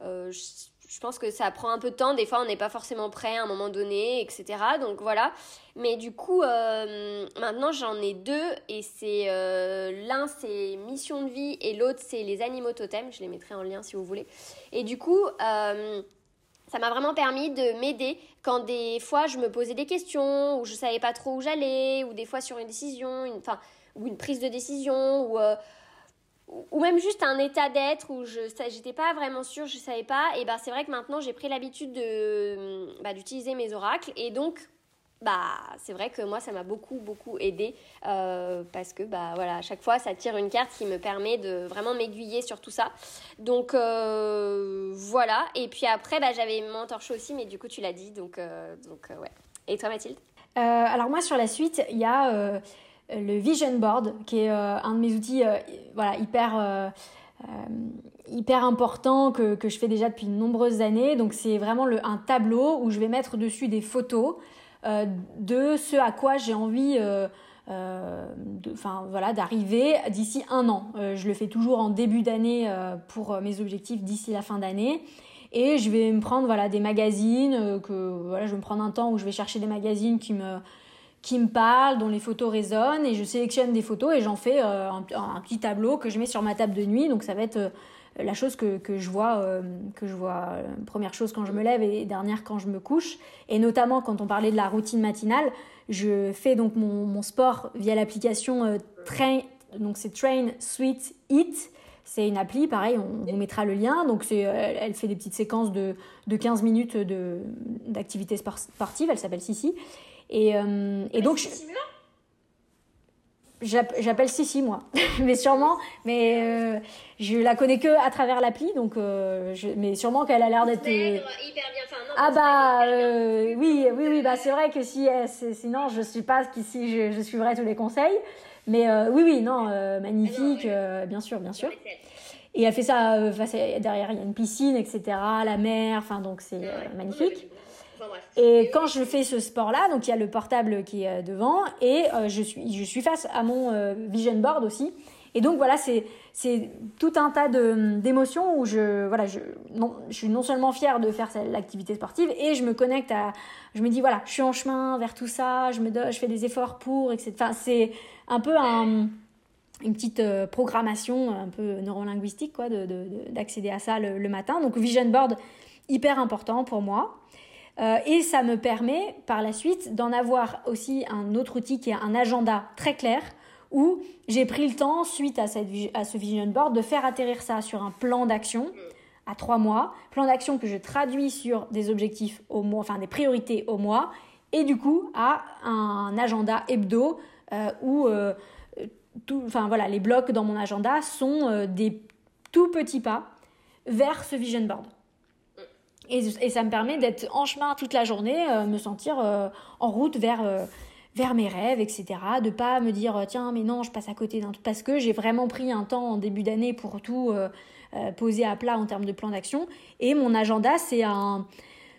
je pense que ça prend un peu de temps. Des fois, on n'est pas forcément prêt à un moment donné, etc. Donc voilà. Mais du coup, maintenant, j'en ai deux. Et c'est l'un, c'est mission de vie. Et l'autre, c'est les animaux totems. Je les mettrai en lien si vous voulez. Et du coup, ça m'a vraiment permis de m'aider quand des fois je me posais des questions ou je savais pas trop où j'allais ou des fois sur une décision, enfin, ou une prise de décision ou, euh, ou même juste un état d'être où je j'étais pas vraiment sûre, je savais pas. Et ben c'est vrai que maintenant j'ai pris l'habitude de bah, d'utiliser mes oracles et donc bah c'est vrai que moi ça m'a beaucoup beaucoup aidé euh, parce que bah voilà à chaque fois ça tire une carte qui me permet de vraiment m'aiguiller sur tout ça. Donc euh, voilà. Et puis après bah, j'avais mon torche aussi mais du coup tu l'as dit donc euh, ouais. Et toi Mathilde? Alors moi sur la suite il y a le vision board qui est un de mes outils voilà hyper important que, que, je fais déjà depuis de nombreuses années. Donc c'est vraiment un tableau où je vais mettre dessus des photos euh, de ce à quoi j'ai envie euh, euh, enfin voilà d'arriver d'ici un an. je le fais toujours en début d'année pour mes objectifs d'ici la fin d'année. Et je vais me prendre voilà des magazines que voilà je vais me prendre un temps où je vais chercher des magazines qui me qui me parlent, dont les photos résonnent, et je sélectionne des photos et j'en fais un, petit tableau que je mets sur ma table de nuit. Donc ça va être la chose que, que je vois, euh, que je vois euh, première chose quand je me lève et dernière quand je me couche. Et notamment quand on parlait de la routine matinale, je fais donc mon, mon sport via l'application euh, Train, donc c'est Train Sweet Eat. C'est une appli, pareil, on vous mettra le lien. Donc c'est, elle, fait des petites séquences de, de 15 minutes de, d'activité sportive, elle s'appelle Sissi. Et, et donc... Je, J'appelle Sissi moi, mais sûrement, mais euh, je la connais que à travers l'appli, donc euh, je, mais sûrement qu'elle a l'air d'être. Euh, hyper bien. Enfin, non, ah bah euh, oui, oui, oui, bah c'est vrai que si, sinon je suis pas qu'ici je, je suivrai tous les conseils, mais oui, oui, non, magnifique, bien sûr, bien sûr. Et elle fait ça, derrière il y a une piscine, etc., la mer, enfin donc c'est magnifique. Et quand je fais ce sport-là, donc il y a le portable qui est euh, devant et euh, je, suis, face à mon euh, vision board aussi. Et donc voilà, c'est, tout un tas d'émotions où je, voilà, je, suis non seulement fière de faire l'activité sportive et je me connecte à, je me dis voilà, je suis en chemin vers tout ça, je, fais des efforts pour, etc. Enfin, c'est un peu un, une petite programmation un peu neurolinguistique quoi, de, d'accéder à ça le, matin. Donc vision board, hyper important pour moi. Euh, et ça me permet par la suite d'en avoir aussi un autre outil qui est un agenda très clair où j'ai pris le temps, suite à, cette, à ce vision board, de faire atterrir ça sur un plan d'action à trois mois, plan d'action que je traduis sur des objectifs au mois, enfin des priorités au mois, et du coup à un agenda hebdo euh, où euh, tout, enfin voilà, les blocs dans mon agenda sont des tout petits pas vers ce vision board. Et, ça me permet d'être en chemin toute la journée, euh, me sentir euh, en route vers, euh, vers mes rêves, etc. De pas me dire, tiens, mais non, je passe à côté d'un truc. Parce que j'ai vraiment pris un temps en début d'année pour tout poser à plat en termes de plan d'action. Et mon agenda, c'est un...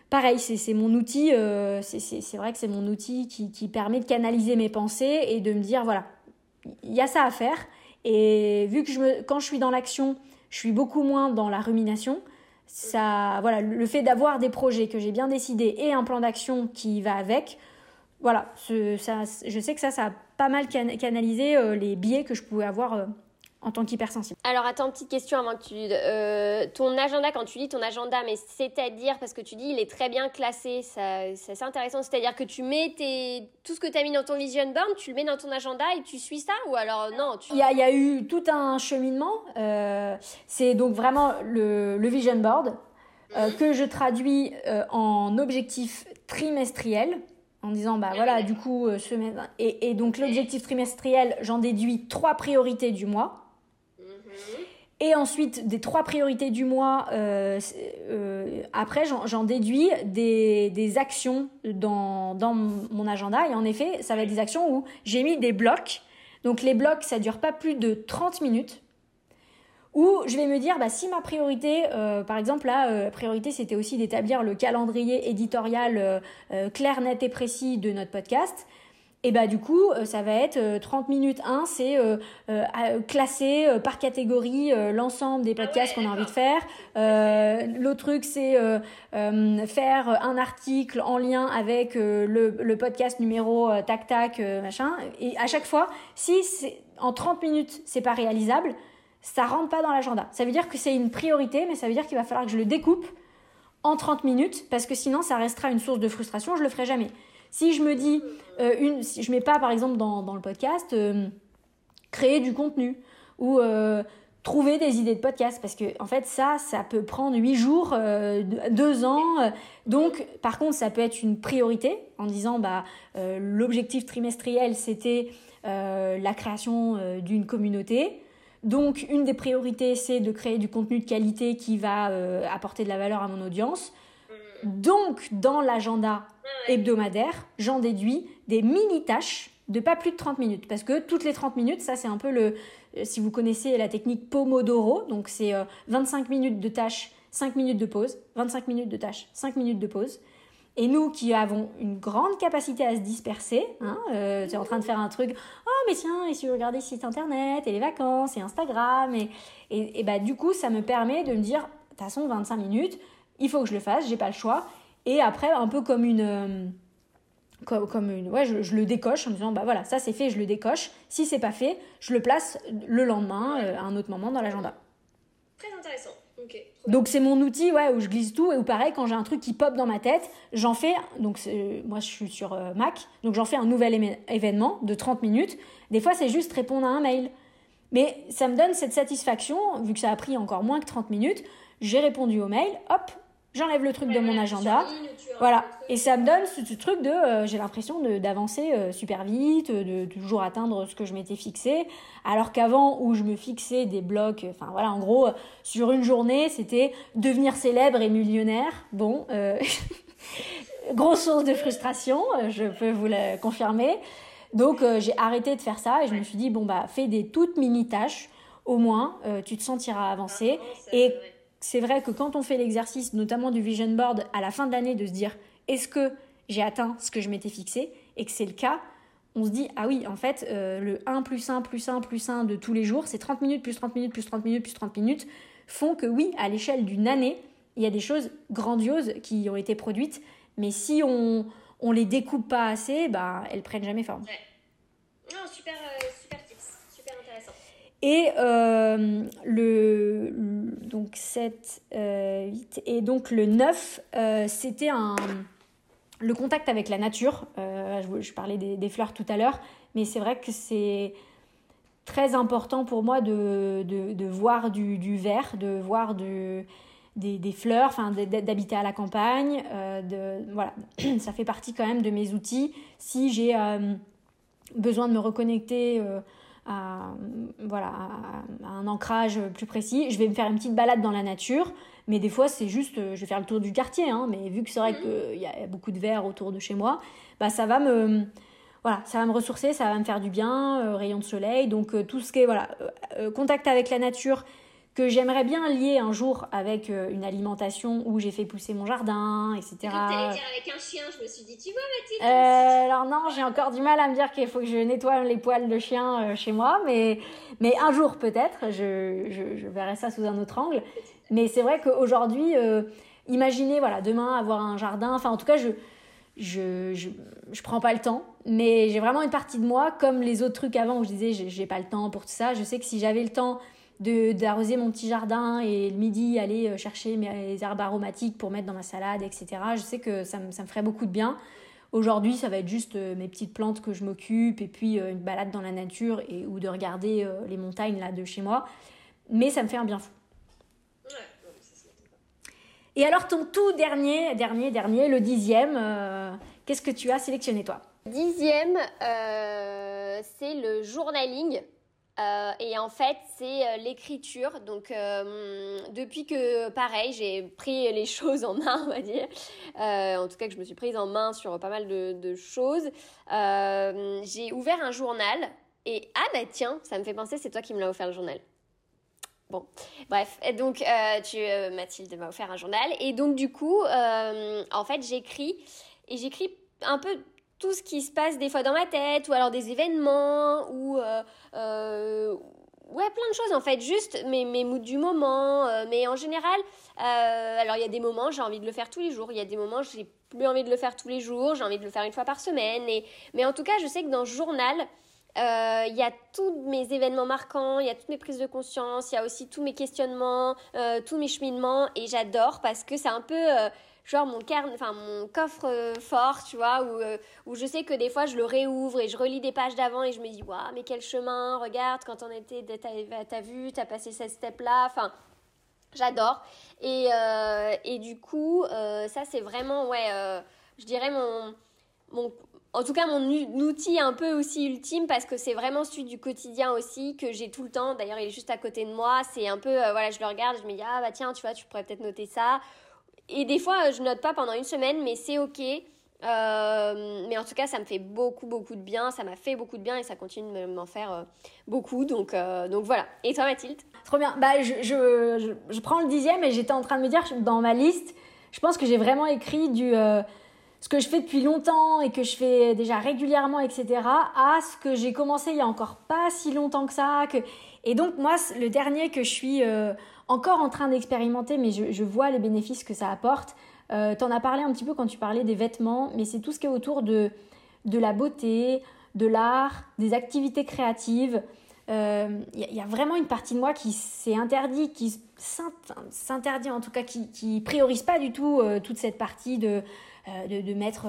Pareil, c'est mon outil, c'est vrai que c'est mon outil qui, qui permet de canaliser mes pensées et de me dire, voilà, il y a ça à faire. Et vu que je me, quand je suis dans l'action, je suis beaucoup moins dans la rumination ça, voilà, le fait d'avoir des projets que j'ai bien décidés et un plan d'action qui va avec, voilà, ça, je sais que ça, ça a pas mal canalisé euh, les biais que je pouvais avoir euh, en tant qu'hypersensible. Alors attends, petite question avant que tu... Euh, ton agenda, quand tu dis ton agenda, mais c'est-à-dire, parce que tu dis il est très bien classé, c'est assez intéressant, c'est-à-dire que tu mets tes, tout ce que tu as mis dans ton vision board, tu le mets dans ton agenda et tu suis ça Ou alors non il, y a, il y, a, eu tout un cheminement, euh, c'est donc vraiment le, le vision board euh, mhm. que je traduis euh, en objectif trimestriel en disant bah voilà du coup et, et donc l'objectif trimestriel j'en déduis trois priorités du mois et ensuite, des trois priorités du mois, euh, euh, après, j'en déduis des, actions dans, mon agenda. Et en effet, ça va être des actions où j'ai mis des blocs. Donc les blocs, ça dure pas plus de 30 minutes, Ou je vais me dire, bah, si ma priorité, euh, par exemple la priorité c'était aussi d'établir le calendrier éditorial clair, net et précis de notre podcast, et bah du coup, ça va être 30 minutes 1, c'est classer par catégorie l'ensemble des podcasts qu'on a envie de faire. L'autre truc, c'est faire un article en lien avec le, le, podcast numéro tac tac machin. Et à chaque fois, si en 30 minutes c'est pas réalisable, ça rentre pas dans l'agenda. Ça veut dire que c'est une priorité, mais ça veut dire qu'il va falloir que je le découpe en 30 minutes, parce que sinon ça restera une source de frustration, je le ferai jamais. Si je me dis, euh, une, si je mets pas par exemple dans, le podcast, euh, créer du contenu, ou euh, trouver des idées de podcast, parce que en fait ça, ça peut prendre 8 jours, 2 ans, donc par contre ça peut être une priorité, en disant, bah, l'objectif trimestriel c'était la création d'une communauté, donc, une des priorités, c'est de créer du contenu de qualité qui va euh, apporter de la valeur à mon audience. Mm. Donc, dans l'agenda hebdomadaire, j'en déduis des mini-tâches de pas plus de 30 minutes. Parce que toutes les 30 minutes, ça c'est un peu le... Euh, si vous connaissez la technique Pomodoro, donc c'est 25 euh, minutes de tâches, 5 minutes de pause, 25 minutes de tâches, 5 minutes de pause. Et nous qui avons une grande capacité à se disperser, hein, euh, tu es en train de faire un truc, oh mais tiens, et si je regardais site internet, et les vacances, et Instagram, et, et, bah du coup ça me permet de me dire, de toute façon 25 minutes, il faut que je le fasse, j'ai pas le choix. Et après, un peu comme une... Euh, comme, une, ouais, je, le décoche en me disant, bah voilà, ça c'est fait, je le décoche. Si c'est pas fait, je le place le lendemain, euh, à un autre moment dans l'agenda. Très intéressant. Donc c'est mon outil ouais, où je glisse tout et où pareil quand j'ai un truc qui pop dans ma tête, j'en fais donc moi je suis sur euh, Mac, donc j'en fais un nouvel événement de 30 minutes. Des fois c'est juste répondre à un mail. Mais ça me donne cette satisfaction vu que ça a pris encore moins que 30 minutes, j'ai répondu au mail, hop, j'enlève le truc de mon agenda. Voilà. Et ça me donne ce, truc de, euh, j'ai l'impression d'avancer euh, super vite, de, toujours atteindre ce que je m'étais fixé. Alors qu'avant, où je me fixais des blocs, enfin voilà, en gros, sur une journée, c'était devenir célèbre et millionnaire. Bon, euh, grosse source de frustration, je peux vous le confirmer. Donc j'ai arrêté de faire ça et je me suis dit, bon, bah, fais des toutes mini tâches. Au moins, tu te sentiras avancer. Et c'est vrai que quand on fait l'exercice, notamment du vision board, à la fin de l'année, de se dire est-ce que j'ai atteint ce que je m'étais fixé et que c'est le cas, on se dit ah oui, en fait, euh, le 1 plus 1 plus 1 plus 1 de tous les jours, c'est 30 minutes plus 30 minutes plus 30 minutes plus 30 minutes, font que oui, à l'échelle d'une année, il y a des choses grandioses qui ont été produites, mais si on on les découpe pas assez, bah, elles prennent jamais forme. Euh, et euh, le, donc 7, 8, euh, et donc le 9, euh, c'était un, le contact avec la nature. Je, je, parlais des, fleurs tout à l'heure, mais c'est vrai que c'est très important pour moi de, de, voir du, du, vert, de voir des, des, fleurs, d'habiter à la campagne. de, voilà, ça fait partie quand même de mes outils. Si j'ai besoin de me reconnecter à, voilà, un ancrage plus précis. Je vais me faire une petite balade dans la nature, mais des fois c'est juste, euh, je vais faire le tour du quartier, hein, mais vu que c'est vrai mhm. qu'il y a beaucoup de verre autour de chez moi, bah ça va me, voilà, ça va me ressourcer, ça va me faire du bien, euh, rayon de soleil, donc euh, tout ce qui est voilà, contact avec la nature, que j'aimerais bien lier un jour avec euh, une alimentation où j'ai fait pousser mon jardin, etc. Tu dire avec un chien, je me suis dit, tu vois Mathilde euh, Alors non, j'ai encore du mal à me dire qu'il faut que je nettoie les poils de chien euh, chez moi, mais, mais un jour peut-être, je, je, je, verrai ça sous un autre angle. Mais c'est vrai qu'aujourd'hui, imaginez, voilà, demain avoir un jardin, enfin en tout cas, je... Je, je, je prends pas le temps, mais j'ai vraiment une partie de moi, comme les autres trucs avant où je disais j'ai pas le temps pour tout ça. Je sais que si j'avais le temps d'arroser mon petit jardin et le midi aller euh, chercher mes herbes aromatiques pour mettre dans ma salade, etc. Je sais que ça me, ça me ferait beaucoup de bien. Aujourd'hui, ça va être juste euh, mes petites plantes que je m'occupe et puis euh, une balade dans la nature et, ou de regarder les montagnes là de chez moi. Mais ça me fait un bien fou. Et alors ton tout dernier, dernier, dernier, le dixième, qu'est-ce que tu as sélectionné toi? Dixième, c'est le journaling. Euh, et en fait, c'est euh, l'écriture. Donc, euh, depuis que, pareil, j'ai pris les choses en main, on va dire. en tout cas, que je me suis prise en main sur pas mal de, choses. j'ai ouvert un journal. Et ah bah tiens, ça me fait penser, c'est toi qui me l'as offert le journal. Bon, bref, et donc tu, Mathilde m'a offert un journal et donc du coup, en fait, j'écris et j'écris un peu tout ce qui se passe des fois dans ma tête ou alors des événements ou ouais plein de choses en fait, juste mes mes moods du moment, mais en général, alors il y a des moments j'ai envie de le faire tous les jours, il y a des moments j'ai plus envie de le faire tous les jours, j'ai envie de le faire une fois par semaine. Et mais en tout cas je sais que dans ce journal euh, il y a tous mes événements marquants, il y a toutes mes prises de conscience, il y a aussi tous mes questionnements, euh, tous mes cheminements. Et j'adore parce que c'est un peu euh, genre mon, enfin, mon coffre fort, tu vois, où, où je sais que des fois je le réouvre et je relis des pages d'avant et je me dis, waouh, mais quel chemin, regarde, quand on était, t'as vu, t'as passé cette step-là, enfin, j'adore. Et, et du coup, ça c'est vraiment, ouais, je dirais mon, mon, en tout cas mon outil un peu aussi ultime parce que c'est vraiment celui du quotidien aussi que j'ai tout le temps. D'ailleurs, il est juste à côté de moi. C'est un peu, euh, voilà, je le regarde, je me dis, ah bah tiens, tu vois, tu pourrais peut-être noter ça. Et des fois, je note pas pendant une semaine, mais c'est ok. Euh, mais en tout cas, ça me fait beaucoup, beaucoup de bien. Ça m'a fait beaucoup de bien et ça continue de m'en faire euh, beaucoup. Donc, donc voilà. Et toi, Mathilde? Trop bien. Bah, je, je, prends le dixième et j'étais en train de me dire, dans ma liste, je pense que j'ai vraiment écrit du ce que je fais depuis longtemps et que je fais déjà régulièrement, etc., à ce que j'ai commencé il y a encore pas si longtemps que ça. Et donc, moi, le dernier que je suis euh, encore en train d'expérimenter, mais je, vois les bénéfices que ça apporte. Euh, tu en as parlé un petit peu quand tu parlais des vêtements, mais c'est tout ce qui est autour de, de la beauté, de l'art, des activités créatives. Il euh, y, a vraiment une partie de moi qui s'est interdit, qui s'interdit en tout cas, qui, qui priorise pas du tout toute cette partie de euh, de, mettre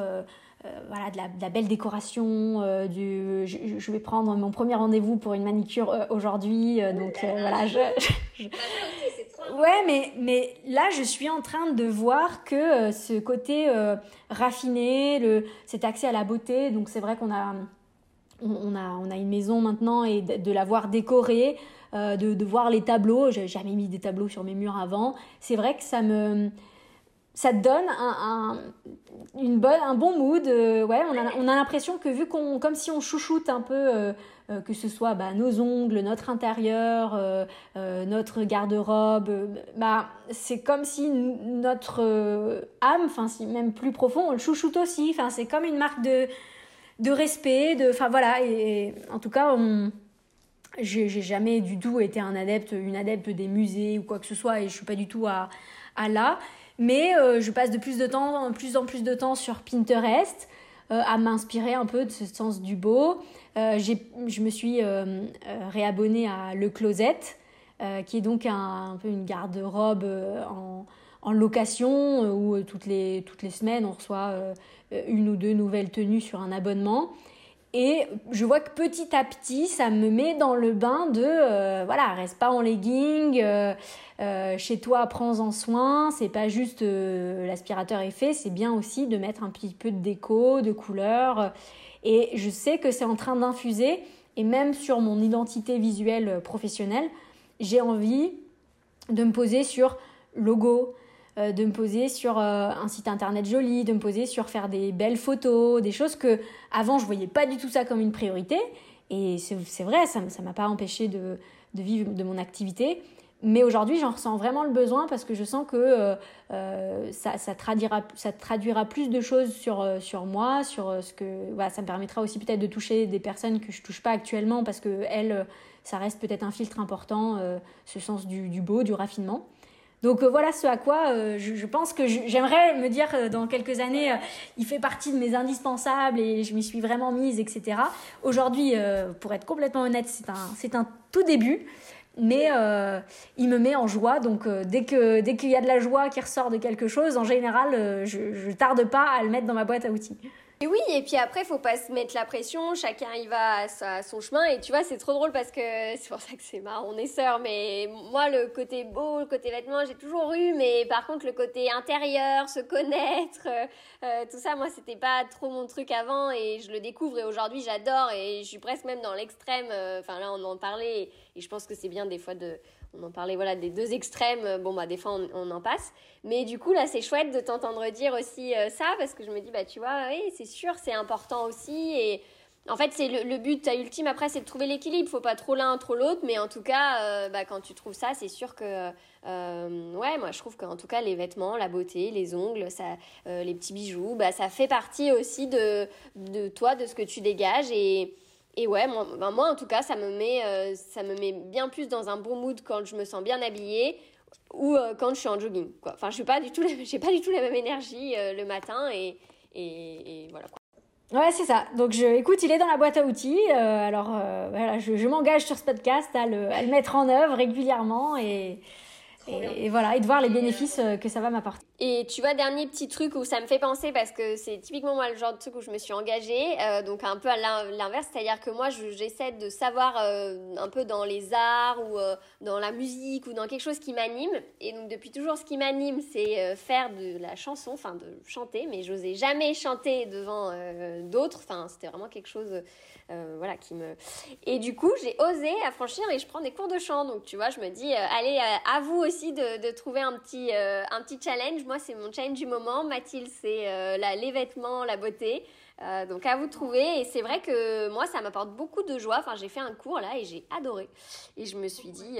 euh, euh, voilà, de la, belle décoration. du, je, vais prendre mon premier rendez-vous pour une manicure aujourd'hui. donc voilà, je, Ouais, mais, mais là, je suis en train de voir que ce côté raffiné, le, cet accès à la beauté, donc c'est vrai qu'on a, on, a, on a une maison maintenant et de, de la voir décorée, de, de voir les tableaux, j'ai jamais mis des tableaux sur mes murs avant, c'est vrai que ça me, ça donne un, une bonne, un bon mood. Euh, ouais, on a, a l'impression que vu qu'on, comme si on chouchoute un peu, euh, euh, que ce soit bah, nos ongles, notre intérieur, notre garde-robe, bah, c'est comme si notre âme, enfin même plus profond, on le chouchoute aussi. Enfin, c'est comme une marque de, de respect, de, enfin voilà. Et, en tout cas, on, j'ai jamais du tout été un adepte, une adepte des musées ou quoi que ce soit, et je suis pas du tout à, à là. Mais euh, je passe de plus, en plus de temps sur Pinterest euh, à m'inspirer un peu de ce sens du beau. Euh, je me suis réabonnée à Le Closet, qui est donc un, peu une garde-robe en, en, location où toutes les, toutes les semaines on reçoit une ou deux nouvelles tenues sur un abonnement. Et je vois que petit à petit, ça me met dans le bain de, euh, voilà, reste pas en legging, euh, euh, chez toi, prends-en soin. C'est pas juste l'aspirateur est fait, c'est bien aussi de mettre un petit peu de déco, de couleur. Et je sais que c'est en train d'infuser. Et même sur mon identité visuelle professionnelle, j'ai envie de me poser sur logo, euh, de me poser sur euh, un site internet joli, de me poser sur faire des belles photos, des choses que avant je voyais pas du tout ça comme une priorité. Et c'est vrai, ça ne m'a pas empêché de, vivre de mon activité. Mais aujourd'hui, j'en ressens vraiment le besoin parce que je sens que euh, ça, traduira, ça traduira plus de choses sur, sur moi, sur ce que ça me permettra aussi peut-être de toucher des personnes que je touche pas actuellement parce que elles, ça reste peut-être un filtre important, ce sens du beau, du raffinement. Donc euh, voilà ce à quoi euh, je, pense que j'aimerais me dire euh, dans quelques années, il fait partie de mes indispensables et je m'y suis vraiment mise, etc. Aujourd'hui, pour être complètement honnête, c'est un, un tout début. Mais il me met en joie, donc dès dès qu'il y a de la joie qui ressort de quelque chose, en général, je, ne tarde pas à le mettre dans ma boîte à outils. Oui, et puis après, faut pas se mettre la pression, chacun y va à, son chemin. Et tu vois, c'est trop drôle parce que c'est pour ça que c'est marrant, on est sœurs. Mais moi, le côté beau, le côté vêtements, j'ai toujours eu. Mais par contre, le côté intérieur, se connaître, euh, euh, tout ça, moi, c'était pas trop mon truc avant. Et je le découvre. Et aujourd'hui, j'adore. Et je suis presque même dans l'extrême. Euh, enfin, là, on en parlait. Et je pense que c'est bien des fois de on en parlait voilà des deux extrêmes bon bah des fois on, en passe mais du coup là c'est chouette de t'entendre dire aussi euh, ça parce que je me dis bah tu vois oui c'est sûr c'est important aussi et en fait, c'est le, but ultime après, c'est de trouver l'équilibre. Faut pas trop l'un, trop l'autre, mais en tout cas, bah, quand tu trouves ça, c'est sûr que ouais, moi je trouve qu'en tout cas les vêtements, la beauté, les ongles, ça, les petits bijoux, bah, ça fait partie aussi de, de toi, de ce que tu dégages et et ouais, moi, ben, moi, en tout cas, ça me, met, euh, ça me met bien plus dans un bon mood quand je me sens bien habillée ou euh, quand je suis en jogging. Enfin, je n'ai pas, du tout la, même énergie euh, le matin et, et, voilà. Ouais, c'est ça. Donc, je, écoute, il est dans la boîte à outils. alors, voilà, je, je m'engage sur ce podcast à le, à le mettre en œuvre régulièrement et, et, voilà, et de voir les bénéfices euh, que ça va m'apporter. Et tu vois, dernier petit truc où ça me fait penser, parce que c'est typiquement moi le genre de truc où je me suis engagée, euh, donc un peu à l'inverse, c'est-à-dire que moi j'essaie de savoir euh, un peu dans les arts ou dans la musique ou dans quelque chose qui m'anime. Et donc depuis toujours, ce qui m'anime, c'est faire de la chanson, enfin de chanter, mais j'osais jamais chanter devant d'autres, enfin c'était vraiment quelque chose euh, voilà, qui me... Et du coup, j'ai osé affranchir et je prends des cours de chant. Donc, tu vois, je me dis, euh, allez, euh, à vous aussi de, trouver un petit, un petit challenge. Moi, c'est mon challenge du moment. Mathilde, c'est les vêtements, la beauté. donc à vous de trouver et c'est vrai que moi ça m'apporte beaucoup de joie. Enfin j'ai fait un cours là et j'ai adoré et je me suis dit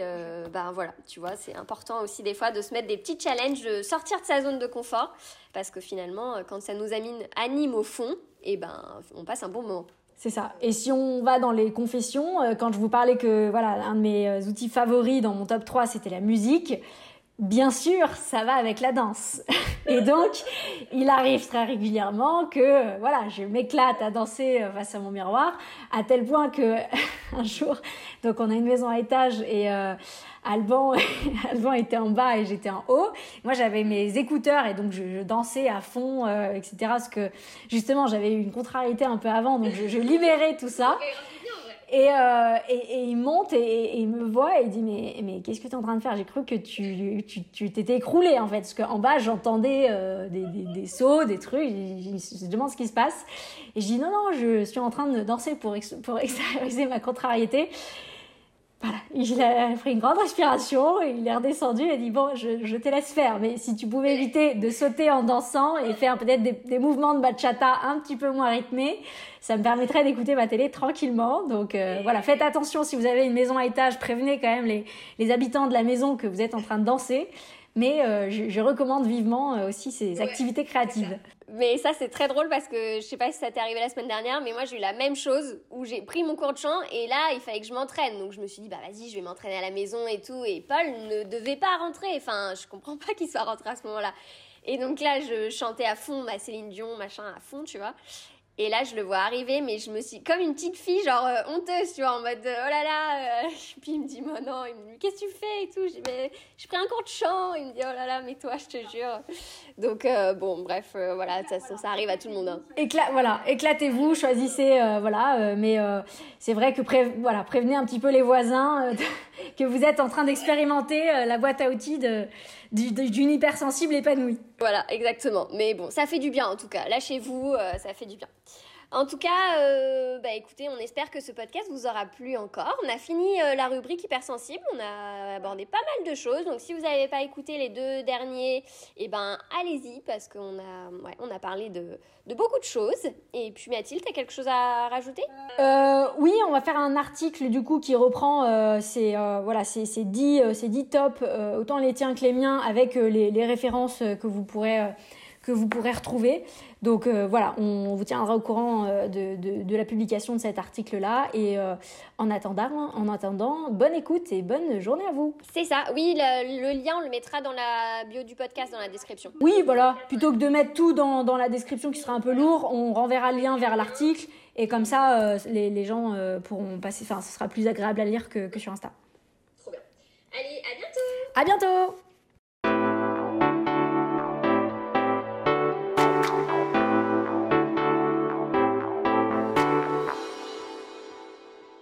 ben voilà tu vois c'est important aussi des fois de se mettre des petits challenges, de sortir de sa zone de confort parce que finalement quand ça nous anime, au fond et eh ben on passe un bon moment. C'est ça. Et si on va dans les confessions, euh, quand je vous parlais que voilà, un de mes euh, outils favoris dans mon top 3, c'était la musique, bien sûr, ça va avec la danse. Et donc, il arrive très régulièrement que euh, voilà, je m'éclate à danser face à mon miroir, à tel point que un jour, donc on a une maison à étage et Alban, Alban était en bas et j'étais en haut. Moi, j'avais mes écouteurs et donc je, dansais à fond, euh, etc. Parce que justement, j'avais eu une contrariété un peu avant, donc je, libérais tout ça. Et, euh, et, il monte et, il me voit et il dit mais, mais qu'est-ce que tu es en train de faire? J'ai cru que tu tu t'étais écroulé en fait. Parce qu'en bas j'entendais euh, des, des, des, sauts, des trucs. Je, je, demande ce qui se passe. Et je dis non non je suis en train de danser pour pour extérioriser ma contrariété voilà, il a pris une grande respiration, il est redescendu et a dit bon, je, je, te laisse faire, mais si tu pouvais éviter de sauter en dansant et faire peut-être des, des, mouvements de bachata un petit peu moins rythmés, ça me permettrait d'écouter ma télé tranquillement. Donc euh, voilà, faites attention si vous avez une maison à étage, prévenez quand même les, les habitants de la maison que vous êtes en train de danser. Mais euh, je, je, recommande vivement euh, aussi ces activités créatives. Mais ça, c'est très drôle parce que je sais pas si ça t'est arrivé la semaine dernière, mais moi, j'ai eu la même chose où j'ai pris mon cours de chant et là, il fallait que je m'entraîne. Donc, je me suis dit, bah vas-y, je vais m'entraîner à la maison et tout. Et Paul ne devait pas rentrer. Enfin, je comprends pas qu'il soit rentré à ce moment-là. Et donc là, je chantais à fond ma Céline Dion, machin, à fond, tu vois. Et là, je le vois arriver, mais je me suis comme une petite fille, genre euh, honteuse, tu vois, en mode oh là là. Euh, puis il me dit, mais non, qu'est-ce que tu fais et tout? Je j'ai pris un cours de chant. Il me dit, oh là là, mais toi, je te jure. Donc, euh, bon, bref, voilà, ça, arrive à tout le monde. Hein. Voilà, éclatez-vous, choisissez, voilà, mais c'est vrai que voilà, prévenez un petit peu les voisins que vous êtes en train d'expérimenter la boîte à outils de d'une hypersensible épanouie. Voilà, exactement. Mais bon, ça fait du bien en tout cas. Lâchez-vous, euh, ça fait du bien. En tout cas, euh, bah écoutez, on espère que ce podcast vous aura plu encore. On a fini euh, la rubrique hypersensible, on a abordé pas mal de choses. Donc si vous n'avez pas écouté les deux derniers, eh ben allez-y parce qu'on a, ouais, on a parlé de, beaucoup de choses. Et puis Mathilde, as quelque chose à rajouter? Euh, Oui, on va faire un article du coup qui reprend ces, voilà, ces, ces, 10, ces 10 tops, autant les tiens que les miens, avec les, les références que vous pourrez que vous pourrez retrouver. Donc euh, voilà, on vous tiendra au courant euh, de, de, la publication de cet article-là. Et euh, en, attendant, en attendant, bonne écoute et bonne journée à vous. C'est ça, oui, le, lien, on le mettra dans la bio du podcast, dans la description. Oui, voilà, plutôt que de mettre tout dans, dans la description qui sera un peu lourd, on renverra le lien vers l'article. Et comme ça, les, les, gens pourront passer, enfin, ce sera plus agréable à lire que, que sur Insta. Trop bien. Allez, à bientôt À bientôt